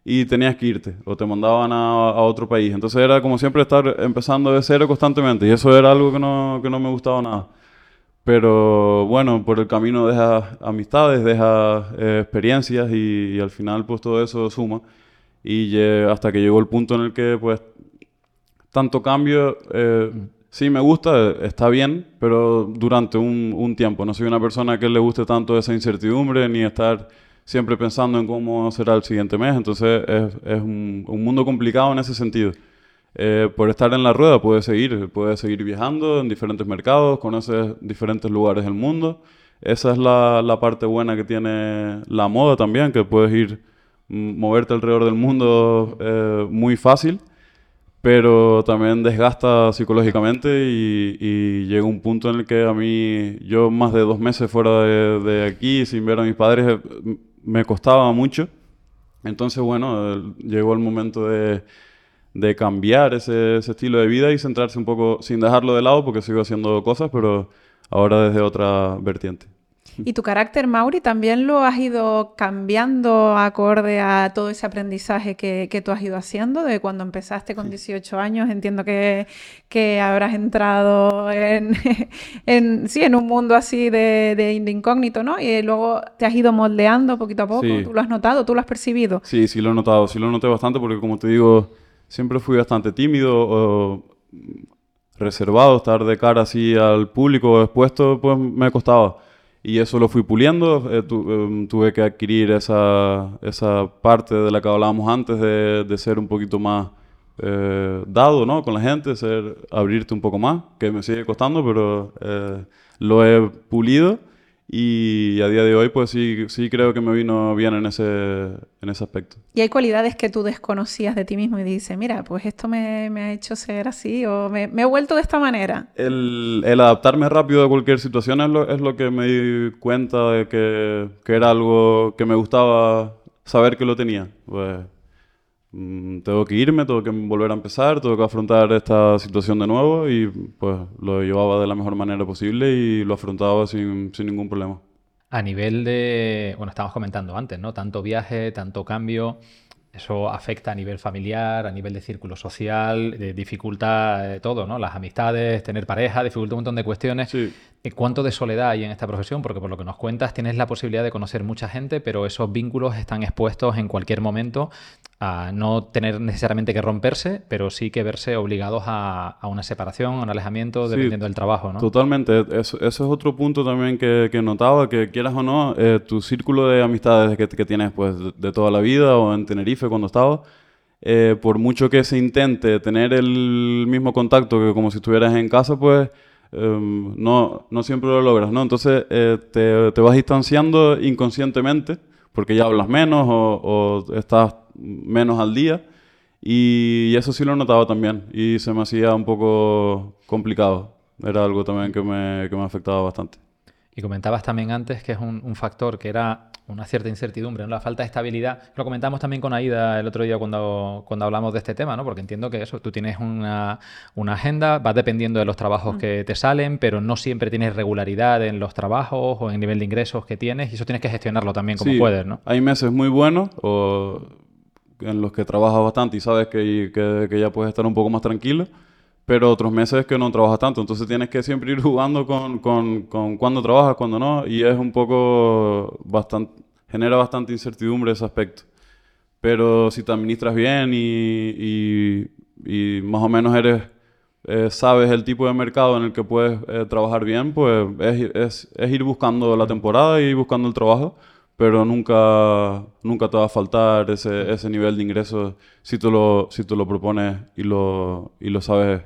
Speaker 4: y tenías que irte o te mandaban a, a otro país. Entonces era como siempre estar empezando de cero constantemente y eso era algo que no, que no me gustaba nada. Pero bueno, por el camino dejas amistades, dejas eh, experiencias y, y al final pues todo eso suma. Y hasta que llegó el punto en el que pues tanto cambio, eh, sí me gusta, está bien, pero durante un, tiempo. No soy una persona que le guste tanto esa incertidumbre ni estar siempre pensando en cómo será el siguiente mes. Entonces es, un, un mundo complicado en ese sentido. Eh, por estar en la rueda puedes seguir, puedes seguir viajando en diferentes mercados, conoces diferentes lugares del mundo. Esa es la, la parte buena que tiene la moda también, que puedes ir, mm, moverte alrededor del mundo eh, muy fácil pero también desgasta psicológicamente y, y llega un punto en el que a mí, yo más de dos meses fuera de, de aquí, sin ver a mis padres, me costaba mucho. Entonces, bueno, llegó el momento de, de cambiar ese, ese estilo de vida y centrarse un poco, sin dejarlo de lado, porque sigo haciendo cosas, pero ahora desde otra vertiente.
Speaker 3: ¿Y tu carácter, Mauri, también lo has ido cambiando acorde a todo ese aprendizaje que, que tú has ido haciendo? De cuando empezaste con 18 años, entiendo que, que habrás entrado en, en, sí, en un mundo así de, de, incógnito, ¿no? Y luego te has ido moldeando poquito a poco.
Speaker 4: Sí.
Speaker 3: ¿Tú lo has notado? ¿Tú lo has percibido?
Speaker 4: Sí, sí lo he notado, sí lo noté bastante porque como te digo, siempre fui bastante tímido o reservado, estar de cara así al público expuesto, pues me costaba. Y eso lo fui puliendo, eh, em, tuve que adquirir esa, esa parte de la que hablábamos antes de, de ser un poquito más eh, dado, ¿no? Con la gente, ser, abrirte un poco más, que me sigue costando, pero eh, lo he pulido y a día de hoy pues sí, sí creo que me vino bien en ese, en ese aspecto.
Speaker 3: Y hay cualidades que tú desconocías de ti mismo y dices, mira, pues esto me, me ha hecho ser así o me, me he vuelto de esta manera.
Speaker 4: El, el adaptarme rápido a cualquier situación es lo, es lo que me di cuenta de que, que era algo que me gustaba saber que lo tenía. Pues, tengo que irme, tengo que volver a empezar, tengo que afrontar esta situación de nuevo y pues lo llevaba de la mejor manera posible y lo afrontaba sin, sin ningún problema.
Speaker 2: A nivel de, bueno, estábamos comentando antes, ¿no? Tanto viaje, tanto cambio, eso afecta a nivel familiar, a nivel de círculo social, dificulta eh, todo, ¿no? Las amistades, tener pareja, dificulta un montón de cuestiones.
Speaker 4: Sí.
Speaker 2: ¿Cuánto de soledad hay en esta profesión? Porque por lo que nos cuentas tienes la posibilidad de conocer mucha gente, pero esos vínculos están expuestos en cualquier momento a no tener necesariamente que romperse, pero sí que verse obligados a, una separación, a un alejamiento, dependiendo del trabajo, ¿no?
Speaker 4: Totalmente. Eso, es otro punto también que, notaba, que quieras o no, eh, tu círculo de amistades que, que tienes pues, de, toda la vida o en Tenerife cuando estaba, eh, por mucho que se intente tener el mismo contacto que como si estuvieras en casa, pues Em, no, no siempre lo logras, ¿no? Entonces eh, te, te, vas distanciando inconscientemente porque ya hablas menos o, estás menos al día y, eso sí lo he notado también y se me hacía un poco complicado. Era algo también que me, que me afectaba bastante.
Speaker 2: Y comentabas también antes que es un, un factor que era una cierta incertidumbre, ¿no? la falta de estabilidad. Lo comentamos también con Aida el otro día cuando, cuando hablamos de este tema, ¿no? porque entiendo que eso, tú tienes una, agenda, vas dependiendo de los trabajos mm. que te salen, pero no siempre tienes regularidad en los trabajos o en el nivel de ingresos que tienes y eso tienes que gestionarlo también como puedes. ¿no?
Speaker 4: Hay meses muy buenos o en los que trabajas bastante y sabes que, que ya puedes estar un poco más tranquilo pero otros meses que no trabajas tanto. Entonces tienes que siempre ir jugando con, con, con cuándo trabajas, cuándo no, y es un poco bastante, genera bastante incertidumbre ese aspecto. Pero si te administras bien y, y, más o menos eres, eh, sabes el tipo de mercado en el que puedes eh, trabajar bien, pues es, es, es, ir buscando la temporada y ir buscando el trabajo, pero nunca, nunca te va a faltar ese, ese nivel de ingresos si tú lo, si tú lo propones y lo, y lo sabes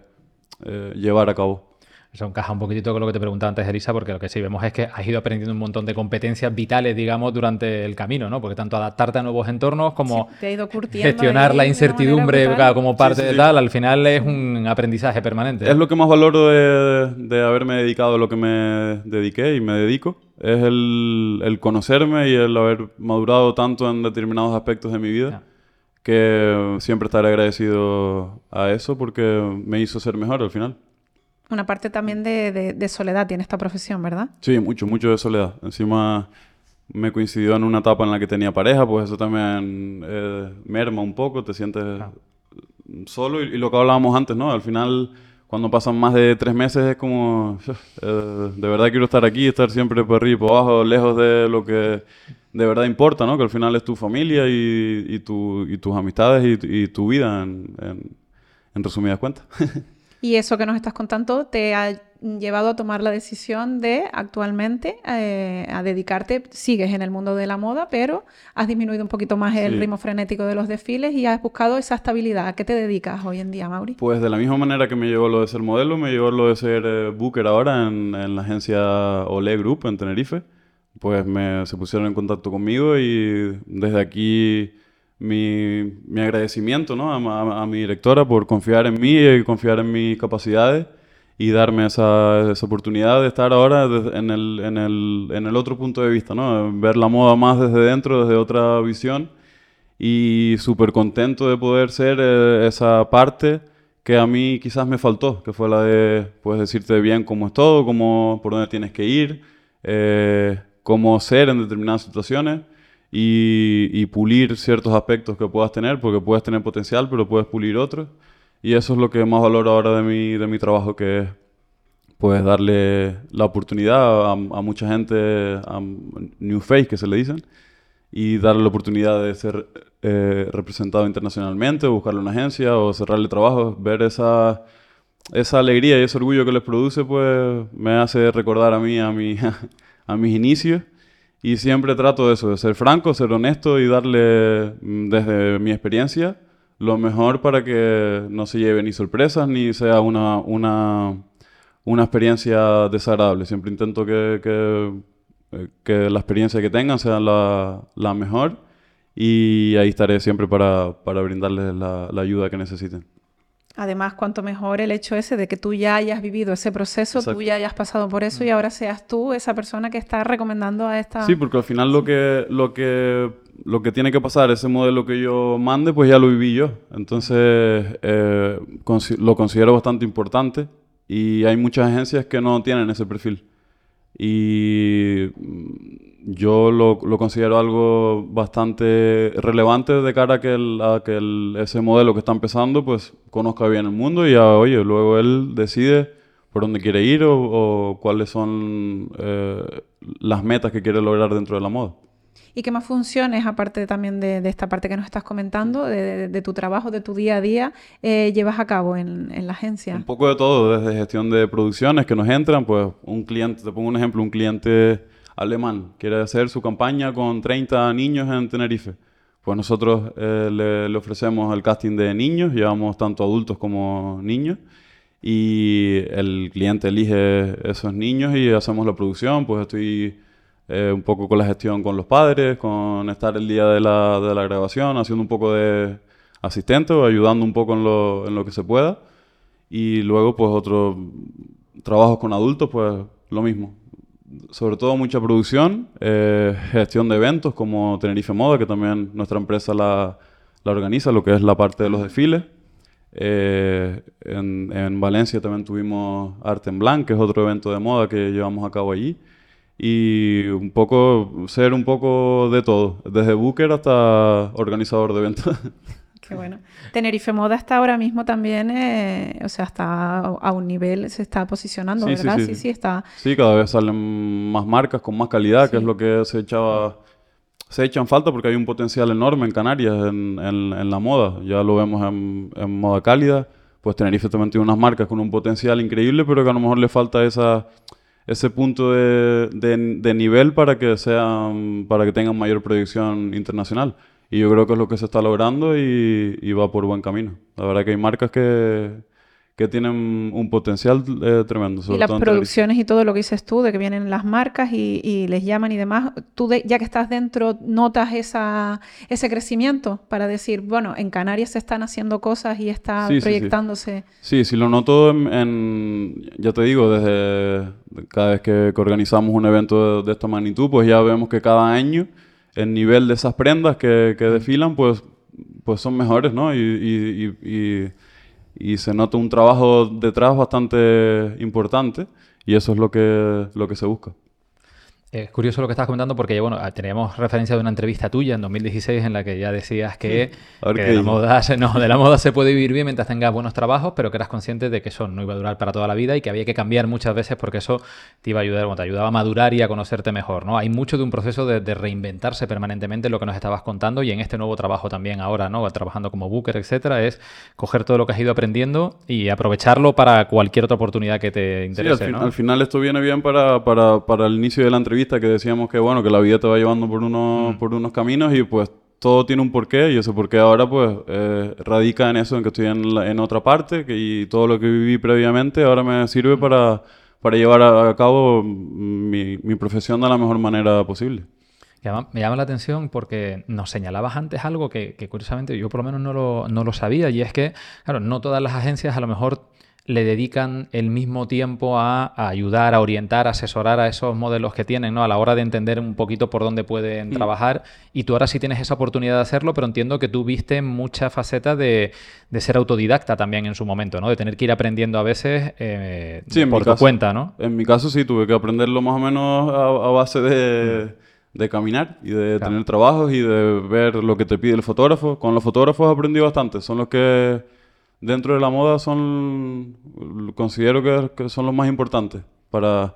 Speaker 4: eh, llevar a cabo.
Speaker 2: Eso encaja un poquitito con lo que te preguntaba antes, Elisa, porque lo que sí vemos es que has ido aprendiendo un montón de competencias vitales, digamos, durante el camino, ¿no? Porque tanto adaptarte a nuevos entornos como gestionar la incertidumbre como parte de tal, al final es un aprendizaje permanente.
Speaker 4: Es lo que más valoro de, de, haberme dedicado a lo que me dediqué y me dedico. Es el, el, conocerme y el haber madurado tanto en determinados aspectos de mi vida. Que siempre estaré agradecido a eso porque me hizo ser mejor al final.
Speaker 3: Una parte también de, soledad tiene esta profesión, ¿verdad?
Speaker 4: Sí, mucho, mucho de soledad. Encima me coincidió en una etapa en la que tenía pareja, pues eso también eh, merma un poco, te sientes solo y, lo que hablábamos antes, ¿no? Al final, cuando pasan más de tres meses es como, eh, de verdad quiero estar aquí, estar siempre por arriba y por abajo, lejos de lo que de verdad importa, ¿no? Que al final es tu familia y, tu, y tus amistades y, tu vida, en, en resumidas cuentas.
Speaker 3: Y eso que nos estás contando te ha llevado a tomar la decisión de actualmente eh, a dedicarte, sigues en el mundo de la moda, pero has disminuido un poquito más el ritmo frenético de los desfiles y has buscado esa estabilidad. ¿A qué te dedicas hoy en día, Mauri?
Speaker 4: Pues de la misma manera que me llevó lo de ser modelo, me llevó lo de ser eh, booker ahora en, en, la agencia Olé Group en Tenerife. Pues me, se pusieron en contacto conmigo y desde aquí mi, mi agradecimiento ¿no? a, mi directora por confiar en mí y confiar en mis capacidades y darme esa, esa oportunidad de estar ahora en el, en, el, en el otro punto de vista, ¿no? ver la moda más desde dentro, desde otra visión y súper contento de poder ser eh, esa parte que a mí quizás me faltó, que fue la de pues, decirte bien cómo es todo, cómo, por dónde tienes que ir, eh, cómo ser en determinadas situaciones y, pulir ciertos aspectos que puedas tener, porque puedes tener potencial, pero puedes pulir otros. Y eso es lo que más valoro ahora de mi, de mi trabajo, que es pues darle la oportunidad a, mucha gente, a New Face que se le dicen, y darle la oportunidad de ser eh, representado internacionalmente, o buscarle una agencia, o cerrarle trabajo, ver esa, esa alegría y ese orgullo que les produce, pues me hace recordar a mí, a, mi, a mis inicios. Y siempre trato de eso, de ser franco, ser honesto y darle, mm, desde mi experiencia, lo mejor para que no se lleve ni sorpresas ni sea una, una, una experiencia desagradable. Siempre intento que, que, eh, que, la experiencia que tengan sea la, la mejor y ahí estaré siempre para, para brindarles la, la ayuda que necesiten.
Speaker 3: Además, cuanto mejor el hecho ese de que tú ya hayas vivido ese proceso, tú ya hayas pasado por eso y ahora seas tú esa persona que está recomendando a esta...
Speaker 4: Sí, porque al final lo que, lo que, lo que tiene que pasar, ese modelo que yo mande, pues ya lo viví yo. Entonces, eh, lo considero bastante importante y hay muchas agencias que no tienen ese perfil. Y yo lo, lo, considero algo bastante relevante de cara a que, el, a que ese modelo que está empezando pues conozca bien el mundo y oye, luego él decide por dónde quiere ir o, cuáles son eh, las metas que quiere lograr dentro de la moda.
Speaker 3: ¿Y qué más funciones, aparte también de, esta parte que nos estás comentando, de, tu trabajo, de tu día a día, eh, llevas a cabo en, la agencia?
Speaker 4: Un poco de todo, desde gestión de producciones que nos entran, pues un cliente, te pongo un ejemplo, un cliente alemán quiere hacer su campaña con 30 niños en Tenerife. Pues nosotros eh, le, le, ofrecemos el casting de niños, llevamos tanto adultos como niños, y el cliente elige esos niños y hacemos la producción, pues estoy eh, un poco con la gestión con los padres, con estar el día de la, de la grabación, haciendo un poco de asistente o ayudando un poco en lo, en lo que se pueda. Y luego, pues, otros trabajos con adultos, pues, lo mismo. Sobre todo mucha producción, eh, gestión de eventos como Tenerife Moda, que también nuestra empresa la, la organiza, lo que es la parte de los desfiles. Eh, en, en, Valencia también tuvimos Arte en Blanc, que es otro evento de moda que llevamos a cabo allí y un poco ser un poco de todo, desde booker hasta organizador de eventos.
Speaker 3: Qué bueno. Tenerife Moda está ahora mismo también, eh, o sea, está a un nivel, se está posicionando, ¿verdad?
Speaker 4: Sí sí, está. Sí, cada vez salen más marcas con más calidad, que es lo que se echaba, se echan falta porque hay un potencial enorme en Canarias en, en, la moda. Ya lo vemos en, en moda cálida. Pues Tenerife también tiene unas marcas con un potencial increíble, pero que a lo mejor le falta esa ese punto de, de, nivel para que sean, para que tengan mayor proyección internacional. Y yo creo que es lo que se está logrando y, y va por buen camino. La verdad que hay marcas que, que tienen un potencial eh, tremendo.
Speaker 3: y las producciones y todo lo que dices tú, de que vienen las marcas y, les llaman y demás, tú ya que estás dentro, notas esa, ese crecimiento para decir, bueno, en Canarias se están haciendo cosas y está proyectándose.
Speaker 4: Sí, sí. lo noto en, ya te digo, desde cada vez que, organizamos un evento de, esta magnitud, pues ya vemos que cada año el nivel de esas prendas que, que desfilan, pues, pues son mejores, ¿no? y y se nota un trabajo detrás bastante importante y eso es lo que, lo que se busca.
Speaker 2: Es curioso lo que estás comentando porque bueno, teníamos referencia de una entrevista tuya en 2016 en la que ya decías que, de, la moda, no, de la moda se puede vivir bien mientras tengas buenos trabajos, pero que eras consciente de que eso no iba a durar para toda la vida y que había que cambiar muchas veces porque eso te iba a ayudar, te ayudaba a madurar y a conocerte mejor. ¿no? Hay mucho de un proceso de, reinventarse permanentemente lo que nos estabas contando y en este nuevo trabajo también ahora, ¿no? trabajando como booker, etcétera, es coger todo lo que has ido aprendiendo y aprovecharlo para cualquier otra oportunidad que te interese.
Speaker 4: al, al final esto viene bien para, para, para el inicio de la entrevista que decíamos que bueno, que la vida te va llevando por unos, mm. por unos caminos y pues todo tiene un porqué y ese porqué ahora pues eh, radica en eso, en que estoy en, en otra parte que, y todo lo que viví previamente ahora me sirve mm. para, para llevar a, cabo mi, mi, profesión de la mejor manera posible.
Speaker 2: Me llama la atención porque nos señalabas antes algo que, que curiosamente yo por lo menos no lo, no lo sabía y es que, claro, no todas las agencias a lo mejor le dedican el mismo tiempo a, ayudar, a orientar, a asesorar a esos modelos que tienen, ¿no? A la hora de entender un poquito por dónde pueden mm. trabajar. Y tú ahora sí tienes esa oportunidad de hacerlo, pero entiendo que tú viste mucha faceta de, ser autodidacta también en su momento, ¿no? De tener que ir aprendiendo a veces eh, por tu cuenta, ¿no?
Speaker 4: En mi caso sí, tuve que aprenderlo más o menos a, base de, caminar y de tener trabajos y de ver lo que te pide el fotógrafo. Con los fotógrafos aprendí bastante, son los que dentro de la moda son, considero que, son los más importantes, para,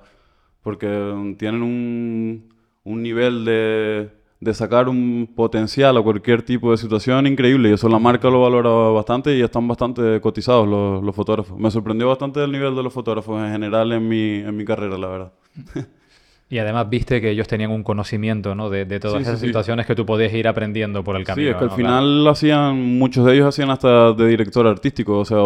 Speaker 4: porque tienen un, un nivel de, de, sacar un potencial a cualquier tipo de situación increíble y eso la marca lo valora bastante y están bastante cotizados los, los fotógrafos. Me sorprendió bastante el nivel de los fotógrafos en general en mi, en mi carrera, la verdad.
Speaker 2: Y además viste que ellos tenían un conocimiento ¿no? de, todas esas situaciones que tú podías ir aprendiendo por el camino.
Speaker 4: Sí, es que al final hacían, muchos de ellos hacían hasta de director artístico, o sea,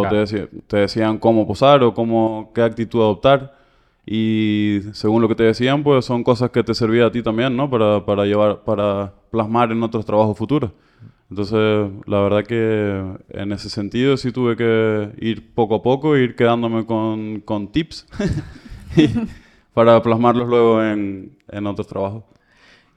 Speaker 4: te, decían, cómo posar o cómo, qué actitud adoptar. Y según lo que te decían, pues son cosas que te servían a ti también, ¿no? Para, para llevar, para plasmar en otros trabajos futuros. Entonces, la verdad que en ese sentido sí tuve que ir poco a poco, ir quedándome con, con tips. para plasmarlos luego en, en otros trabajos.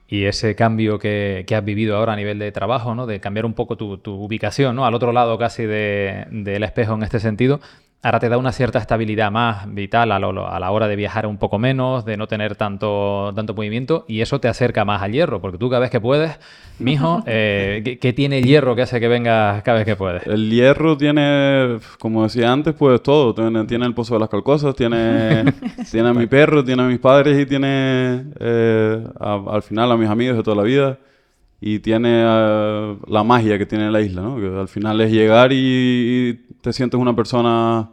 Speaker 2: Y ese cambio que, que, has vivido ahora a nivel de trabajo, ¿no? de cambiar un poco tu, tu ubicación, ¿no? al otro lado casi del de, espejo en este sentido, ahora te da una cierta estabilidad más vital a, lo- a la hora de viajar un poco menos, de no tener tanto, tanto movimiento, y eso te acerca más al hierro, porque tú cada vez que puedes, mijo, eh, ¿qué, qué tiene el hierro que hace que vengas cada vez que puedes?
Speaker 4: El hierro tiene, como decía antes, pues todo. Tiene, tiene el pozo de las calcosas, tiene, tiene a mi perro, tiene a mis padres y tiene eh, a- al final a mis amigos de toda la vida. Y tiene eh, la magia que tiene la isla, ¿no? Que al final es llegar y, y te sientes una persona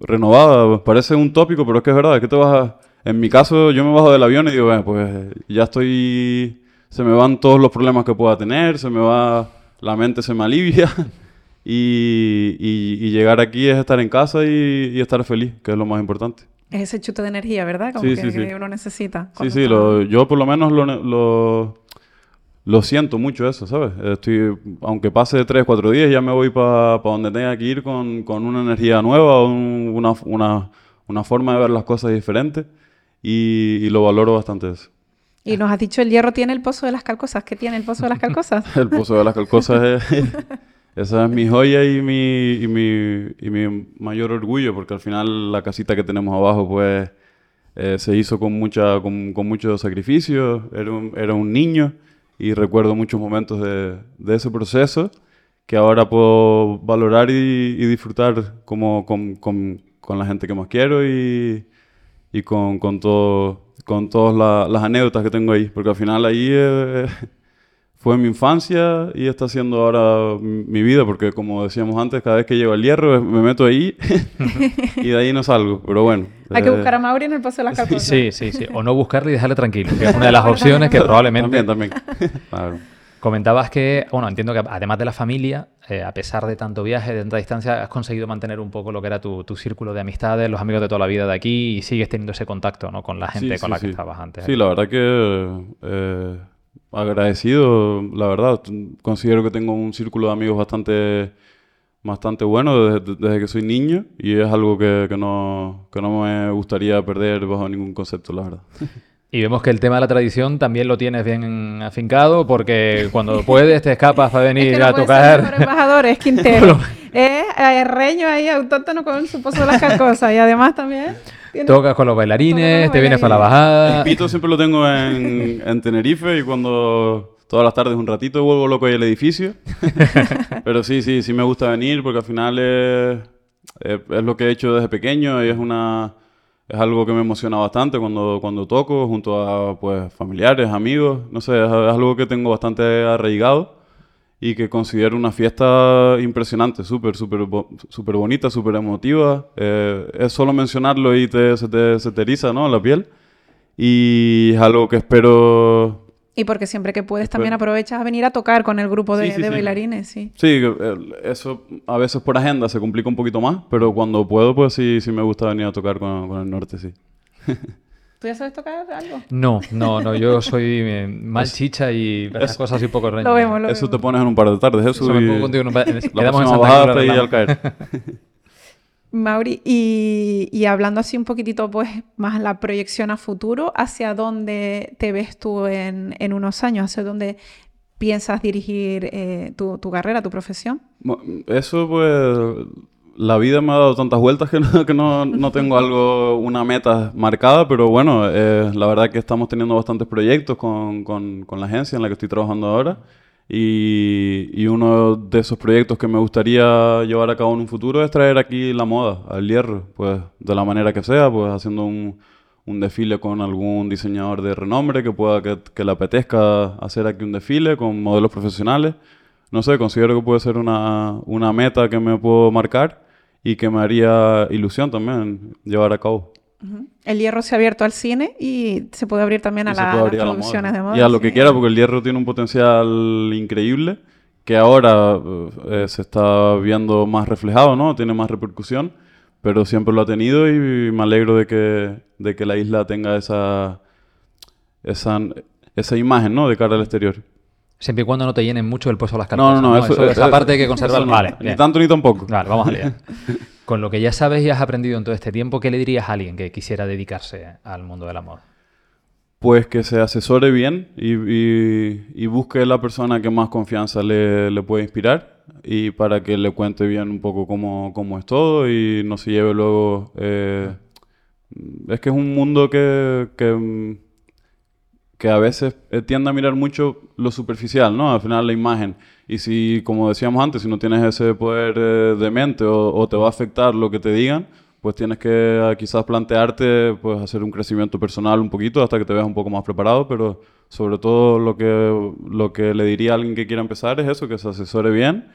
Speaker 4: renovada. Parece un tópico, pero es que es verdad. que te vas a- En mi caso, yo me bajo del avión y digo, bueno, pues ya estoy... Se me van todos los problemas que pueda tener, se me va... La mente se me alivia. Y, y- y llegar aquí es estar en casa y, estar feliz, que es lo más importante.
Speaker 3: Es ese chute de energía, ¿verdad? Como
Speaker 4: Sí,
Speaker 3: que,
Speaker 4: sí, sí.
Speaker 3: que uno necesita.
Speaker 4: Sí, sí, lo- yo por lo menos lo, lo, lo siento mucho eso, ¿sabes? Estoy, aunque pase tres, cuatro días, ya me voy para donde tenga que ir con, con una energía nueva, un- una, una, una forma de ver las cosas diferente y, y lo valoro bastante eso.
Speaker 3: Y nos has dicho, el hierro tiene el pozo de las calcosas. ¿Qué tiene el pozo de las calcosas?
Speaker 4: El pozo de las calcosas es... Esa es mi joya y mi, y, mi, y mi mayor orgullo, porque al final la casita que tenemos abajo, pues, eh, se hizo con, mucha, con, con mucho sacrificio. Era un, era un niño y recuerdo muchos momentos de, de ese proceso que ahora puedo valorar y, y disfrutar como, con, con- con la gente que más quiero y, y con, con, todo, con todas la- las anécdotas que tengo ahí, porque al final ahí eh, fue mi infancia y está siendo ahora mi vida, porque como decíamos antes, cada vez que llego al hierro me meto ahí y de ahí no salgo, pero bueno.
Speaker 3: Hay que
Speaker 4: eh,
Speaker 3: buscar a Mauri en el pozo de las calcosas.
Speaker 2: Sí, sí, sí. O no buscarle y dejarle tranquilo, que es una de las opciones que probablemente...
Speaker 4: También, también. Claro.
Speaker 2: Comentabas que, bueno, entiendo que además de la familia, eh, a pesar de tanto viaje, de tanta distancia, has conseguido mantener un poco lo que era tu, tu círculo de amistades, los amigos de toda la vida de aquí y sigues teniendo ese contacto, ¿no? Con la gente
Speaker 4: Sí,
Speaker 2: con
Speaker 4: sí,
Speaker 2: la que
Speaker 4: sí.
Speaker 2: estabas antes.
Speaker 4: Sí, la verdad que eh, agradecido, la verdad. Considero que tengo un círculo de amigos bastante, bastante bueno desde, desde que soy niño y es algo que, que no, que no me gustaría perder bajo ningún concepto, la verdad.
Speaker 2: Y vemos que el tema de la tradición también lo tienes bien afincado porque cuando puedes te escapas para venir
Speaker 3: Es que no
Speaker 2: a
Speaker 3: puede ser
Speaker 2: tocar.
Speaker 3: embajador, es Quintero. es eh, reño ahí, autóctono con su pozo de las calcosas. Y además también... tiene-
Speaker 2: Tocas con los bailarines,
Speaker 3: con
Speaker 2: te
Speaker 3: los
Speaker 2: vienes para la
Speaker 3: bailarines.
Speaker 2: bajada.
Speaker 4: Pito siempre lo tengo en, en Tenerife y cuando todas las tardes un ratito vuelvo loco ahí al edificio. Pero sí, sí, sí me gusta venir porque al final es, es, es lo que he hecho desde pequeño y es una es algo que me emociona bastante cuando, cuando toco junto a pues familiares, amigos, no sé, es, es algo que tengo bastante arraigado y que considero una fiesta impresionante, súper, súper súper bonita, súper emotiva. Eh, es solo mencionarlo y te, se, te, se te eriza, ¿no? la piel. Y es algo que espero...
Speaker 3: Y porque siempre que puedes también aprovechas a venir a tocar con el grupo de,
Speaker 4: Sí, sí,
Speaker 3: de
Speaker 4: sí.
Speaker 3: bailarines, sí.
Speaker 4: Sí, eh, eso a veces por agenda se complica un poquito más, pero cuando puedo, pues sí, sí me gusta venir a tocar con, con el norte, sí.
Speaker 3: ¿Tú ya sabes tocar algo?
Speaker 2: No, no, no, yo soy eh, mal chicha y esas cosas así poco reño.
Speaker 3: Lo vemos, lo
Speaker 4: Eso te
Speaker 3: vemos.
Speaker 4: pones en un par de tardes, eso.
Speaker 2: Eso me
Speaker 4: y
Speaker 2: pongo contigo en un pa- en-
Speaker 4: la
Speaker 2: quedamos en Santa
Speaker 4: bajada ahí al caer.
Speaker 3: Mauri, y, y hablando así un poquitito, pues, más la proyección a futuro, ¿hacia dónde te ves tú en, en unos años? ¿Hacia dónde piensas dirigir eh, tu, tu carrera, tu profesión?
Speaker 4: Eso, pues, la vida me ha dado tantas vueltas que no, que no, no tengo algo, una meta marcada, pero bueno, eh, la verdad que estamos teniendo bastantes proyectos con, con, con la agencia en la que estoy trabajando ahora. Y, y uno de esos proyectos que me gustaría llevar a cabo en un futuro es traer aquí la moda al hierro, pues de la manera que sea, pues haciendo un, un desfile con algún diseñador de renombre que pueda que, que le apetezca hacer aquí un desfile con modelos profesionales. No sé, considero que puede ser una, una meta que me puedo marcar y que me haría ilusión también llevar a cabo.
Speaker 3: El hierro se ha abierto al cine y se puede abrir también a,
Speaker 4: Y
Speaker 3: la-
Speaker 4: puede abrir
Speaker 3: las
Speaker 4: a la
Speaker 3: producciones
Speaker 4: moda.
Speaker 3: de moda.
Speaker 4: Y a lo
Speaker 3: sí.
Speaker 4: que quiera, porque el hierro tiene un potencial increíble que ahora eh, se está viendo más reflejado, ¿no? Tiene más repercusión, pero siempre lo ha tenido y me alegro de que, de que la isla tenga esa, esa, esa imagen, ¿no? De cara al exterior.
Speaker 2: Siempre y cuando no te llenen mucho el pozo de las
Speaker 4: No,
Speaker 2: calcosas.
Speaker 4: no, no, eso,
Speaker 2: esa
Speaker 4: eh,
Speaker 2: parte hay que
Speaker 4: eso
Speaker 2: conservar.
Speaker 4: no.
Speaker 2: Vale,
Speaker 4: Ni tanto ni tampoco.
Speaker 2: Vale, vamos a liar. Con lo que ya sabes y has aprendido en todo este tiempo, ¿qué le dirías a alguien que quisiera dedicarse al mundo de la moda?
Speaker 4: pues que se asesore bien y, y- y busque la persona que más confianza le, le puede inspirar y para que le cuente bien un poco cómo, cómo es todo y no se lleve luego... eh, es que es un mundo que, que, que a veces eh, tiende a mirar mucho lo superficial, ¿no? Al final la imagen. Y si, como decíamos antes, si no tienes ese poder eh, de mente o, o te va a afectar lo que te digan, pues tienes que eh, quizás plantearte, pues hacer un crecimiento personal un poquito hasta que te veas un poco más preparado, pero sobre todo lo que, lo que le diría a alguien que quiera empezar es eso, que se asesore bien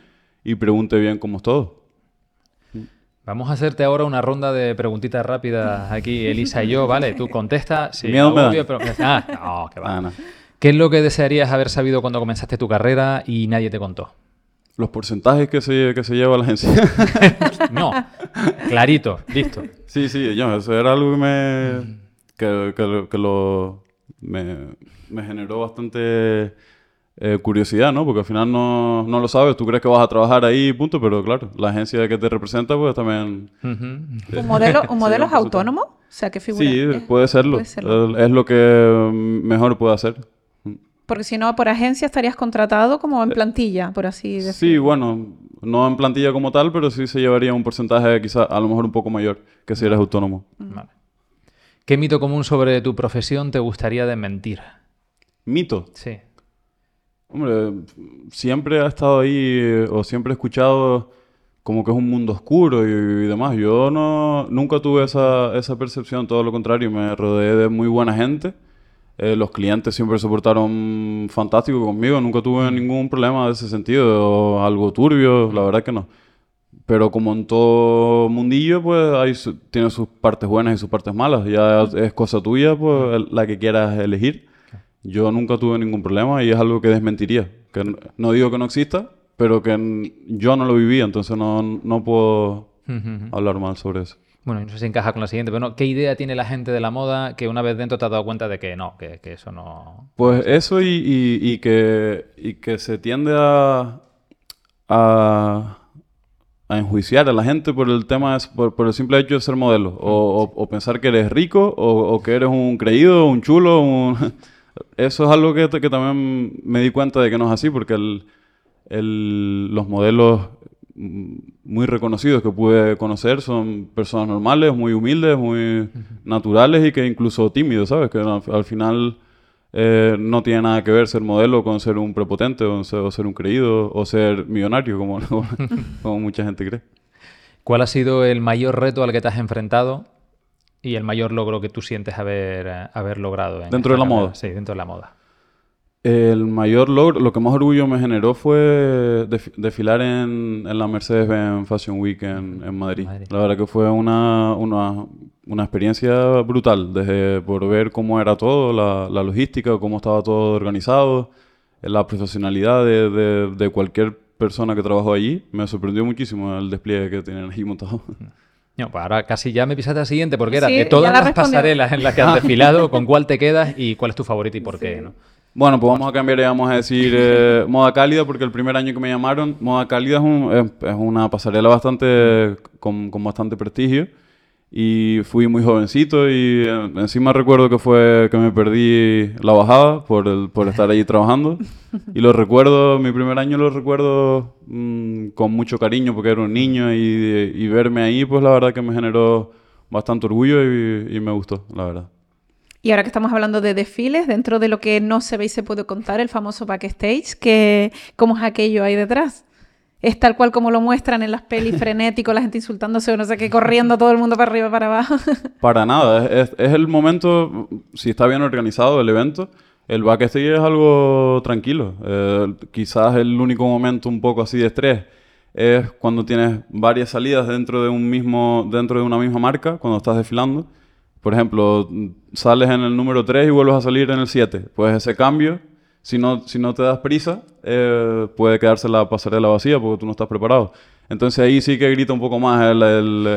Speaker 4: y pregunte bien cómo es todo.
Speaker 2: Vamos a hacerte ahora una ronda de preguntitas rápidas aquí, Elisa y yo, ¿vale? Tú contestas. Sí,
Speaker 4: Miedo me
Speaker 2: obvio, pero... Ah, no, que va.
Speaker 4: Ah, no.
Speaker 2: ¿Qué es lo que desearías haber sabido cuando comenzaste tu carrera y nadie te contó?
Speaker 4: Los porcentajes que se, que se lleva la agencia.
Speaker 2: No, clarito, listo.
Speaker 4: Sí, sí, yo, eso era algo que me, que, que que lo- me, me generó bastante eh, curiosidad, ¿no? Porque al final no, no lo sabes, tú crees que vas a trabajar ahí, punto, pero claro, la agencia que te representa, pues también...
Speaker 3: ¿Un modelo, un
Speaker 4: Sí,
Speaker 3: modelo es autónomo? O sea, ¿qué figura?
Speaker 4: Sí,
Speaker 3: es?
Speaker 4: puede serlo.
Speaker 3: puede serlo.
Speaker 4: Eh, Es lo que mejor puede hacer.
Speaker 3: Porque si no, por agencia estarías contratado como en plantilla, por así decirlo.
Speaker 4: Eh, Sí, bueno, no en plantilla como tal, pero sí se llevaría un porcentaje quizás a lo mejor un poco mayor que si eres autónomo.
Speaker 2: Vale. ¿Qué mito común sobre tu profesión te gustaría desmentir?
Speaker 4: Mito.
Speaker 2: Sí.
Speaker 4: Hombre, siempre ha estado ahí eh, o siempre he escuchado como que es un mundo oscuro y, y demás. Yo no, nunca tuve esa, esa percepción, todo lo contrario, me rodeé de muy buena gente. Eh, los clientes siempre se portaron fantástico conmigo, nunca tuve ningún problema de ese sentido, o algo turbio, la verdad que no. Pero como en todo mundillo, pues hay su- tiene sus partes buenas y sus partes malas. Ya es cosa tuya, pues la que quieras elegir. Yo nunca tuve ningún problema y es algo que desmentiría. Que no digo que no exista, pero que yo no lo viví, entonces no, no puedo hablar mal sobre eso.
Speaker 2: Bueno, y no sé si encaja con la siguiente, pero no, ¿qué idea tiene la gente de la moda que una vez dentro te has dado cuenta de que no, que, que eso no...
Speaker 4: Pues eso y, y- y que, y que se tiende a, a, a enjuiciar a la gente por el tema, es- por, por el simple hecho de ser modelo. O, o- o pensar que eres rico, o, o que eres un creído, un chulo. un- Eso es algo que, que también me di cuenta de que no es así, porque el- el- los modelos mm, muy reconocidos que pude conocer son personas normales, muy humildes, muy naturales y que incluso tímidos, ¿sabes? Que al, al final eh, no tiene nada que ver ser modelo con ser un prepotente o ser, o ser un creído o ser millonario, como, como mucha gente cree.
Speaker 2: ¿Cuál ha sido el mayor reto al que te has enfrentado y el mayor logro que tú sientes haber, eh, haber logrado? en
Speaker 4: Dentro de la
Speaker 2: carrera?
Speaker 4: moda.
Speaker 2: Sí, dentro de la moda.
Speaker 4: El mayor logro, lo que más orgullo me generó fue def- desfilar en, en la Mercedes-Benz Fashion Week en, en Madrid.
Speaker 2: Madrid.
Speaker 4: La verdad que fue una, una, una experiencia brutal, desde por ver cómo era todo, la, la logística, cómo estaba todo organizado, la profesionalidad de, de- de cualquier persona que trabajó allí. Me sorprendió muchísimo el despliegue que tienen ahí montado.
Speaker 2: No, pues ahora casi ya me pisaste la siguiente, porque era
Speaker 3: Sí,
Speaker 2: de todas
Speaker 3: la
Speaker 2: las
Speaker 3: respondió.
Speaker 2: pasarelas en las que has desfilado, ¿con cuál te quedas y cuál es tu favorito y por qué? ¿no?
Speaker 4: Bueno, pues vamos a cambiar y vamos a decir eh, moda cálida, porque el primer año que me llamaron, moda cálida es, un- es- es una pasarela bastante con, con bastante prestigio. Y fui muy jovencito y eh, encima recuerdo que fue que me perdí la bajada por, el, por estar allí trabajando. Y lo recuerdo, mi primer año lo recuerdo mm, con mucho cariño porque era un niño y, y verme ahí, pues la verdad que me generó bastante orgullo y, y me gustó, la verdad.
Speaker 3: Y ahora que estamos hablando de desfiles, dentro de lo que no se ve y se puede contar, el famoso backstage, que, ¿cómo es aquello ahí detrás? ¿Es tal cual como lo muestran en las pelis frenético, la gente insultándose o no sé qué, corriendo todo el mundo para arriba para abajo?
Speaker 4: Para nada, es el momento, si está bien organizado el evento, el backstage es algo tranquilo. Eh, quizás el único momento un poco así de estrés es cuando tienes varias salidas dentro de un mismo, dentro de una misma marca, cuando estás desfilando. Por ejemplo, sales en el número 3 y vuelves a salir en el 7. Pues ese cambio, si no, si no te das prisa, eh, puede quedarse la pasarela vacía porque tú no estás preparado. Entonces ahí sí que grita un poco más el, el,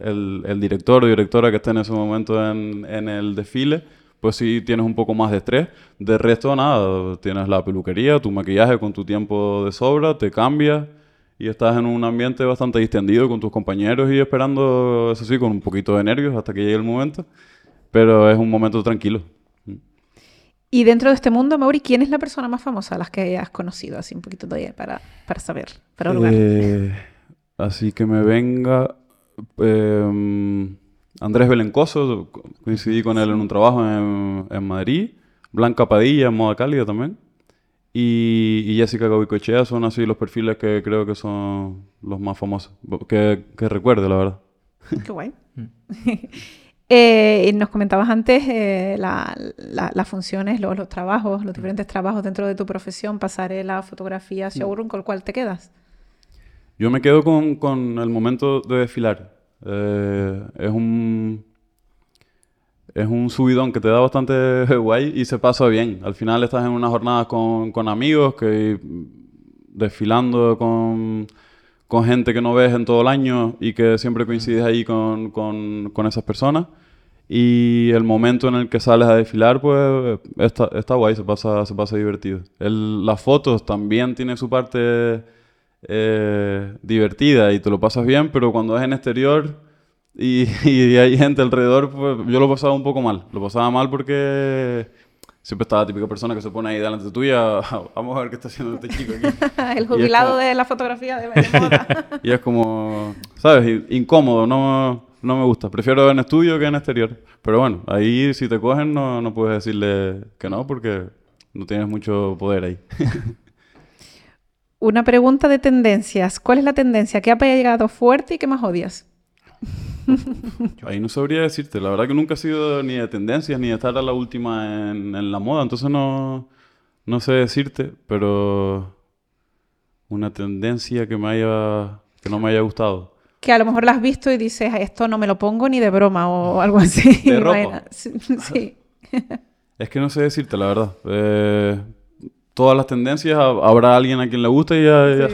Speaker 4: el- el- director o directora que esté en ese momento en, en el desfile. Pues sí tienes un poco más de estrés. De resto, nada. Tienes la peluquería, tu maquillaje con tu tiempo de sobra, te cambias y estás en un ambiente bastante distendido con tus compañeros y esperando, eso sí, con un poquito de nervios hasta que llegue el momento. Pero es un momento tranquilo.
Speaker 3: Y dentro de este mundo, Mauri, ¿quién es la persona más famosa a las que has conocido? Así un poquito todavía para, para saber, para lugar.
Speaker 4: Eh, así que me venga em, Andrés Belencoso, co- coincidí con él en un trabajo en, en Madrid. Blanca Padilla en Moda Cálida también. Y, y Jessica Goicoechea son así los perfiles que creo que son los más famosos. Que, que recuerde, la verdad.
Speaker 3: Qué guay. Eh, y nos comentabas antes eh, la- la- las funciones, los, los trabajos, los diferentes trabajos dentro de tu profesión, pasarela, fotografía, showroom, ¿con cuál te quedas?
Speaker 4: Yo me quedo con, con el momento de desfilar. Eh, es un es un subidón que te da bastante guay y se pasa bien. Al final estás en unas jornadas con, con amigos que desfilando con, con gente que no ves en todo el año y que siempre coincides ahí con, con, con esas personas. Y el momento en el que sales a desfilar, pues está, está guay, se pasa, se pasa divertido. El- las fotos también tiene su parte eh, divertida y te lo pasas bien, pero cuando es en exterior y, y hay gente alrededor, pues yo lo pasaba un poco mal. Lo pasaba mal porque siempre está la típica persona que se pone ahí delante tuya, vamos a ver qué está haciendo este chico aquí.
Speaker 3: El jubilado
Speaker 4: como-
Speaker 3: de la fotografía de, de moda.
Speaker 4: Y es como, ¿sabes? Incómodo, no, no me gusta. Prefiero en estudio que en exterior. Pero bueno, ahí si te cogen no, no puedes decirle que no porque no tienes mucho poder ahí.
Speaker 3: Una pregunta de tendencias. ¿Cuál es la tendencia que ha pegado fuerte y que más odias?
Speaker 4: Ahí no sabría decirte. La verdad que nunca he sido ni de tendencias ni de estar a la última en, en la moda. Entonces no, no sé decirte, pero una tendencia que me haya que no me haya gustado.
Speaker 3: Que a lo mejor la has visto y dices, "Ay, esto no me lo pongo ni de broma o algo así.
Speaker 4: ¿De ropa?
Speaker 3: Sí. sí.
Speaker 4: Es que no sé decirte, la verdad. Eh, todas las tendencias, ha- habrá alguien a quien le guste y, a-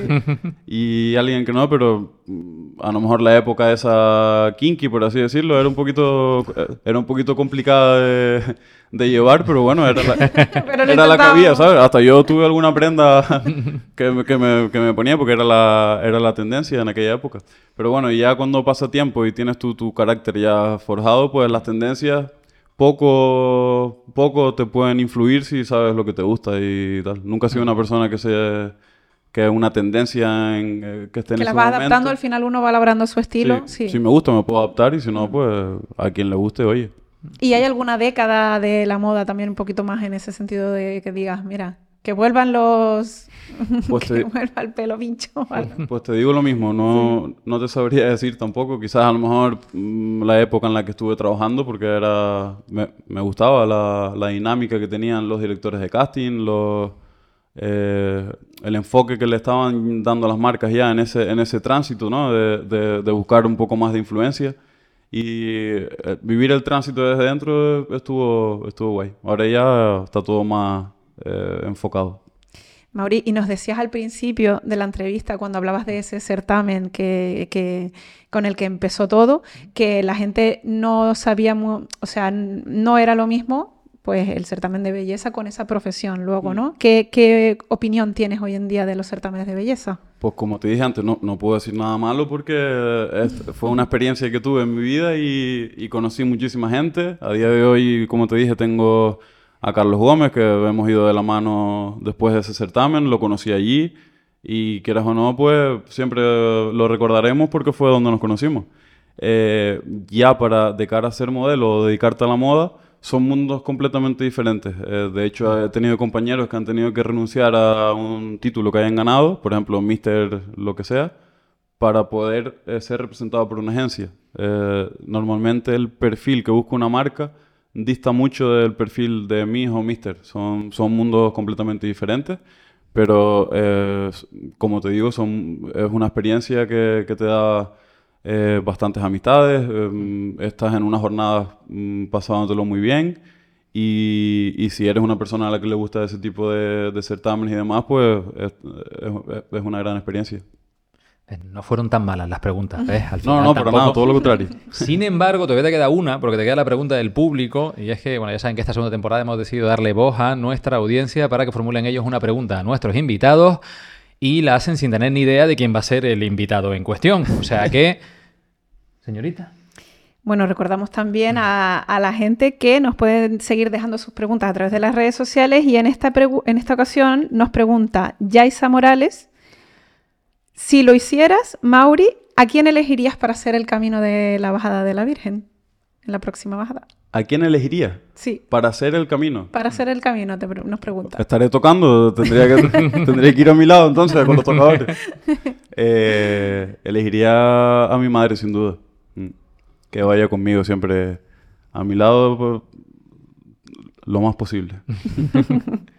Speaker 4: y alguien que no, pero mm, a lo mejor la época esa kinky, por así decirlo, era un poquito, eh, era un poquito complicada de, de llevar, pero bueno, era la, era la que había. ¿sabes? Hasta yo tuve alguna prenda que, me- que, me, que me ponía porque era la, era la tendencia en aquella época. Pero bueno, y ya cuando pasa tiempo y tienes tu, tu carácter ya forjado, pues las tendencias poco, poco te pueden influir si sabes lo que te gusta y tal. Nunca he sido una persona que se que una tendencia en, eh, que esté en
Speaker 3: Que las
Speaker 4: ese
Speaker 3: va
Speaker 4: momento.
Speaker 3: adaptando, al final uno va labrando su estilo.
Speaker 4: Sí,
Speaker 3: Sí.
Speaker 4: Si me gusta me puedo adaptar y si no, pues a quien le guste, oye.
Speaker 3: ¿Y hay alguna década de la moda también un poquito más en ese sentido de que digas, mira, que vuelvan los...
Speaker 4: Pues te-
Speaker 3: vuelva el pelo pincho algo?
Speaker 4: Pues te digo lo mismo, no, no te sabría decir tampoco. Quizás a lo mejor mm, la época en la que estuve trabajando, porque era me, me gustaba la, la dinámica que tenían los directores de casting, los, eh, el enfoque que le estaban dando a las marcas ya en ese, en ese tránsito, ¿no? De, de- de buscar un poco más de influencia. Y eh, vivir el tránsito desde dentro estuvo, estuvo guay. Ahora ya está todo más eh, enfocado.
Speaker 3: Mauri, y nos decías al principio de la entrevista, cuando hablabas de ese certamen que, que- con el que empezó todo, que la gente no sabía, o sea, no era lo mismo, pues el certamen de belleza con esa profesión luego, ¿no? ¿Qué, qué opinión tienes hoy en día de los certámenes de belleza?
Speaker 4: Pues como te dije antes, no, no puedo decir nada malo porque es- fue una experiencia que tuve en mi vida y, y conocí muchísima gente. A día de hoy, como te dije, tengo a Carlos Gómez, que hemos ido de la mano después de ese certamen, lo conocí allí y quieras o no, pues siempre lo recordaremos porque fue donde nos conocimos. Eh, ya para de cara a ser modelo o dedicarte a la moda, son mundos completamente diferentes. Eh, de hecho, he tenido compañeros que han tenido que renunciar a un título que hayan ganado, por ejemplo, Mister lo que sea, para poder eh, ser representado por una agencia. Normalmente el perfil que busca una marca dista mucho del perfil de Miss o Mister. Son, son mundos completamente diferentes, pero eh, como te digo, son, es una experiencia que, te da eh, bastantes amistades, em, estás en unas jornadas mm, pasándotelo muy bien y, si eres una persona a la que le gusta ese tipo de, de certámenes y demás, pues es, es- es una gran experiencia.
Speaker 2: Eh, No fueron tan malas las preguntas, ¿ves? Al
Speaker 4: No,
Speaker 2: final
Speaker 4: no, para
Speaker 2: tampoco-
Speaker 4: nada, todo lo contrario.
Speaker 2: Sin embargo, todavía te queda una, porque te queda la pregunta del público, y es que, bueno, ya saben que esta segunda temporada hemos decidido darle voz a nuestra audiencia para que formulen ellos una pregunta a nuestros invitados y la hacen sin tener ni idea de quién va a ser el invitado en cuestión. O sea que, señorita.
Speaker 3: Bueno, recordamos también a, a la gente que nos pueden seguir dejando sus preguntas a través de las redes sociales y en esta, en esta ocasión nos pregunta Yaisa Morales, si lo hicieras, Mauri, ¿a quién elegirías para hacer el camino de la bajada de la Virgen en la próxima bajada?
Speaker 4: ¿A quién elegiría
Speaker 3: Sí,
Speaker 4: para hacer el camino?
Speaker 3: para hacer el camino, te pre- nos pregunta.
Speaker 4: Estaré tocando, tendría que, tendría que ir a mi lado entonces con los tocadores. Eh, elegiría a mi madre sin duda. Mm. Que vaya conmigo siempre a mi lado pues, lo más posible.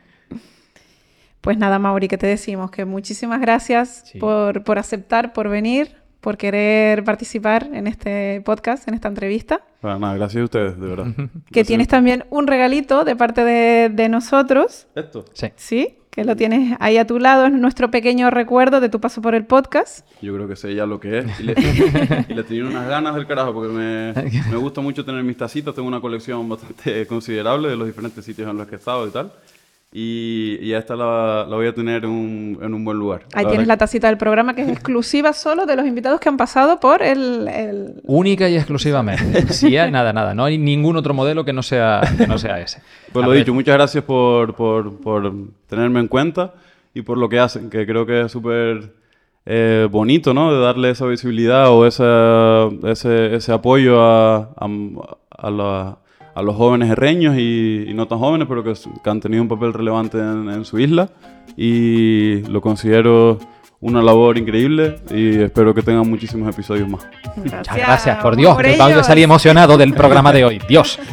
Speaker 3: Pues nada, Mauri, que te decimos que muchísimas gracias
Speaker 2: Sí.
Speaker 3: por, por aceptar, por venir, por querer participar en este podcast, en esta entrevista.
Speaker 4: Para nada, gracias a ustedes, de verdad.
Speaker 3: Que tienes también un regalito de parte de, de nosotros,
Speaker 4: Esto.
Speaker 2: Sí.
Speaker 3: ¿sí? Que lo tienes ahí a tu lado, es nuestro pequeño recuerdo de tu paso por el podcast.
Speaker 4: Yo creo que sé ya lo que es. Y le, y le tenía unas ganas del carajo porque me, me gusta mucho tener mis tacitas. Tengo una colección bastante considerable de los diferentes sitios en los que he estado y tal. Y, y esta la, la voy a tener en un, en un buen lugar.
Speaker 3: Ahí
Speaker 4: La
Speaker 3: tienes
Speaker 4: verdad
Speaker 3: la tacita del programa que es exclusiva solo de los invitados que han pasado por el... el-
Speaker 2: Única y exclusivamente. Sí, hay nada, nada. No hay ningún otro modelo que no sea, que no sea ese.
Speaker 4: Pues
Speaker 2: A
Speaker 4: lo
Speaker 2: ver,
Speaker 4: dicho, muchas gracias por, por, por tenerme en cuenta y por lo que hacen, que creo que es súper eh, bonito, ¿no? De darle esa visibilidad o esa, ese, ese apoyo a, a, a la- a los jóvenes herreños y, y no tan jóvenes, pero que, que han tenido un papel relevante en, en su isla y lo considero una labor increíble y espero que tengan muchísimos episodios más.
Speaker 2: Muchas gracias, por Dios.
Speaker 3: ellos.
Speaker 2: salí emocionado del programa de hoy. Dios.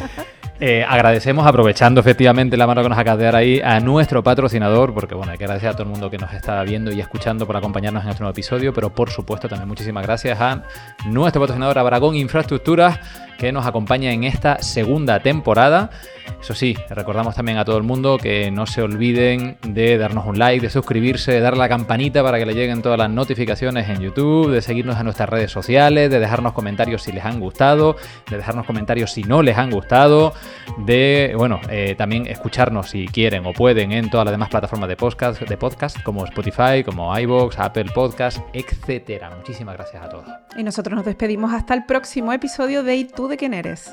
Speaker 2: Eh, agradecemos, aprovechando efectivamente la mano que nos acaba de dar ahí, a nuestro patrocinador, porque bueno, hay que agradecer a todo el mundo que nos está viendo y escuchando por acompañarnos en este nuevo episodio, pero por supuesto también muchísimas gracias a nuestro patrocinador Abragón Infraestructuras, que nos acompaña en esta segunda temporada. Eso sí, recordamos también a todo el mundo que no se olviden de darnos un like, de suscribirse, de dar la campanita para que le lleguen todas las notificaciones en YouTube, de seguirnos en nuestras redes sociales, de dejarnos comentarios si les han gustado, de dejarnos comentarios si no les han gustado, de, bueno, eh, también escucharnos si quieren o pueden en todas las demás plataformas de podcast, de podcast como Spotify, como iVoox, Apple Podcast, etcétera. Muchísimas gracias a todos.
Speaker 3: Y nosotros nos despedimos hasta el próximo episodio de ¿Y tú de quién eres?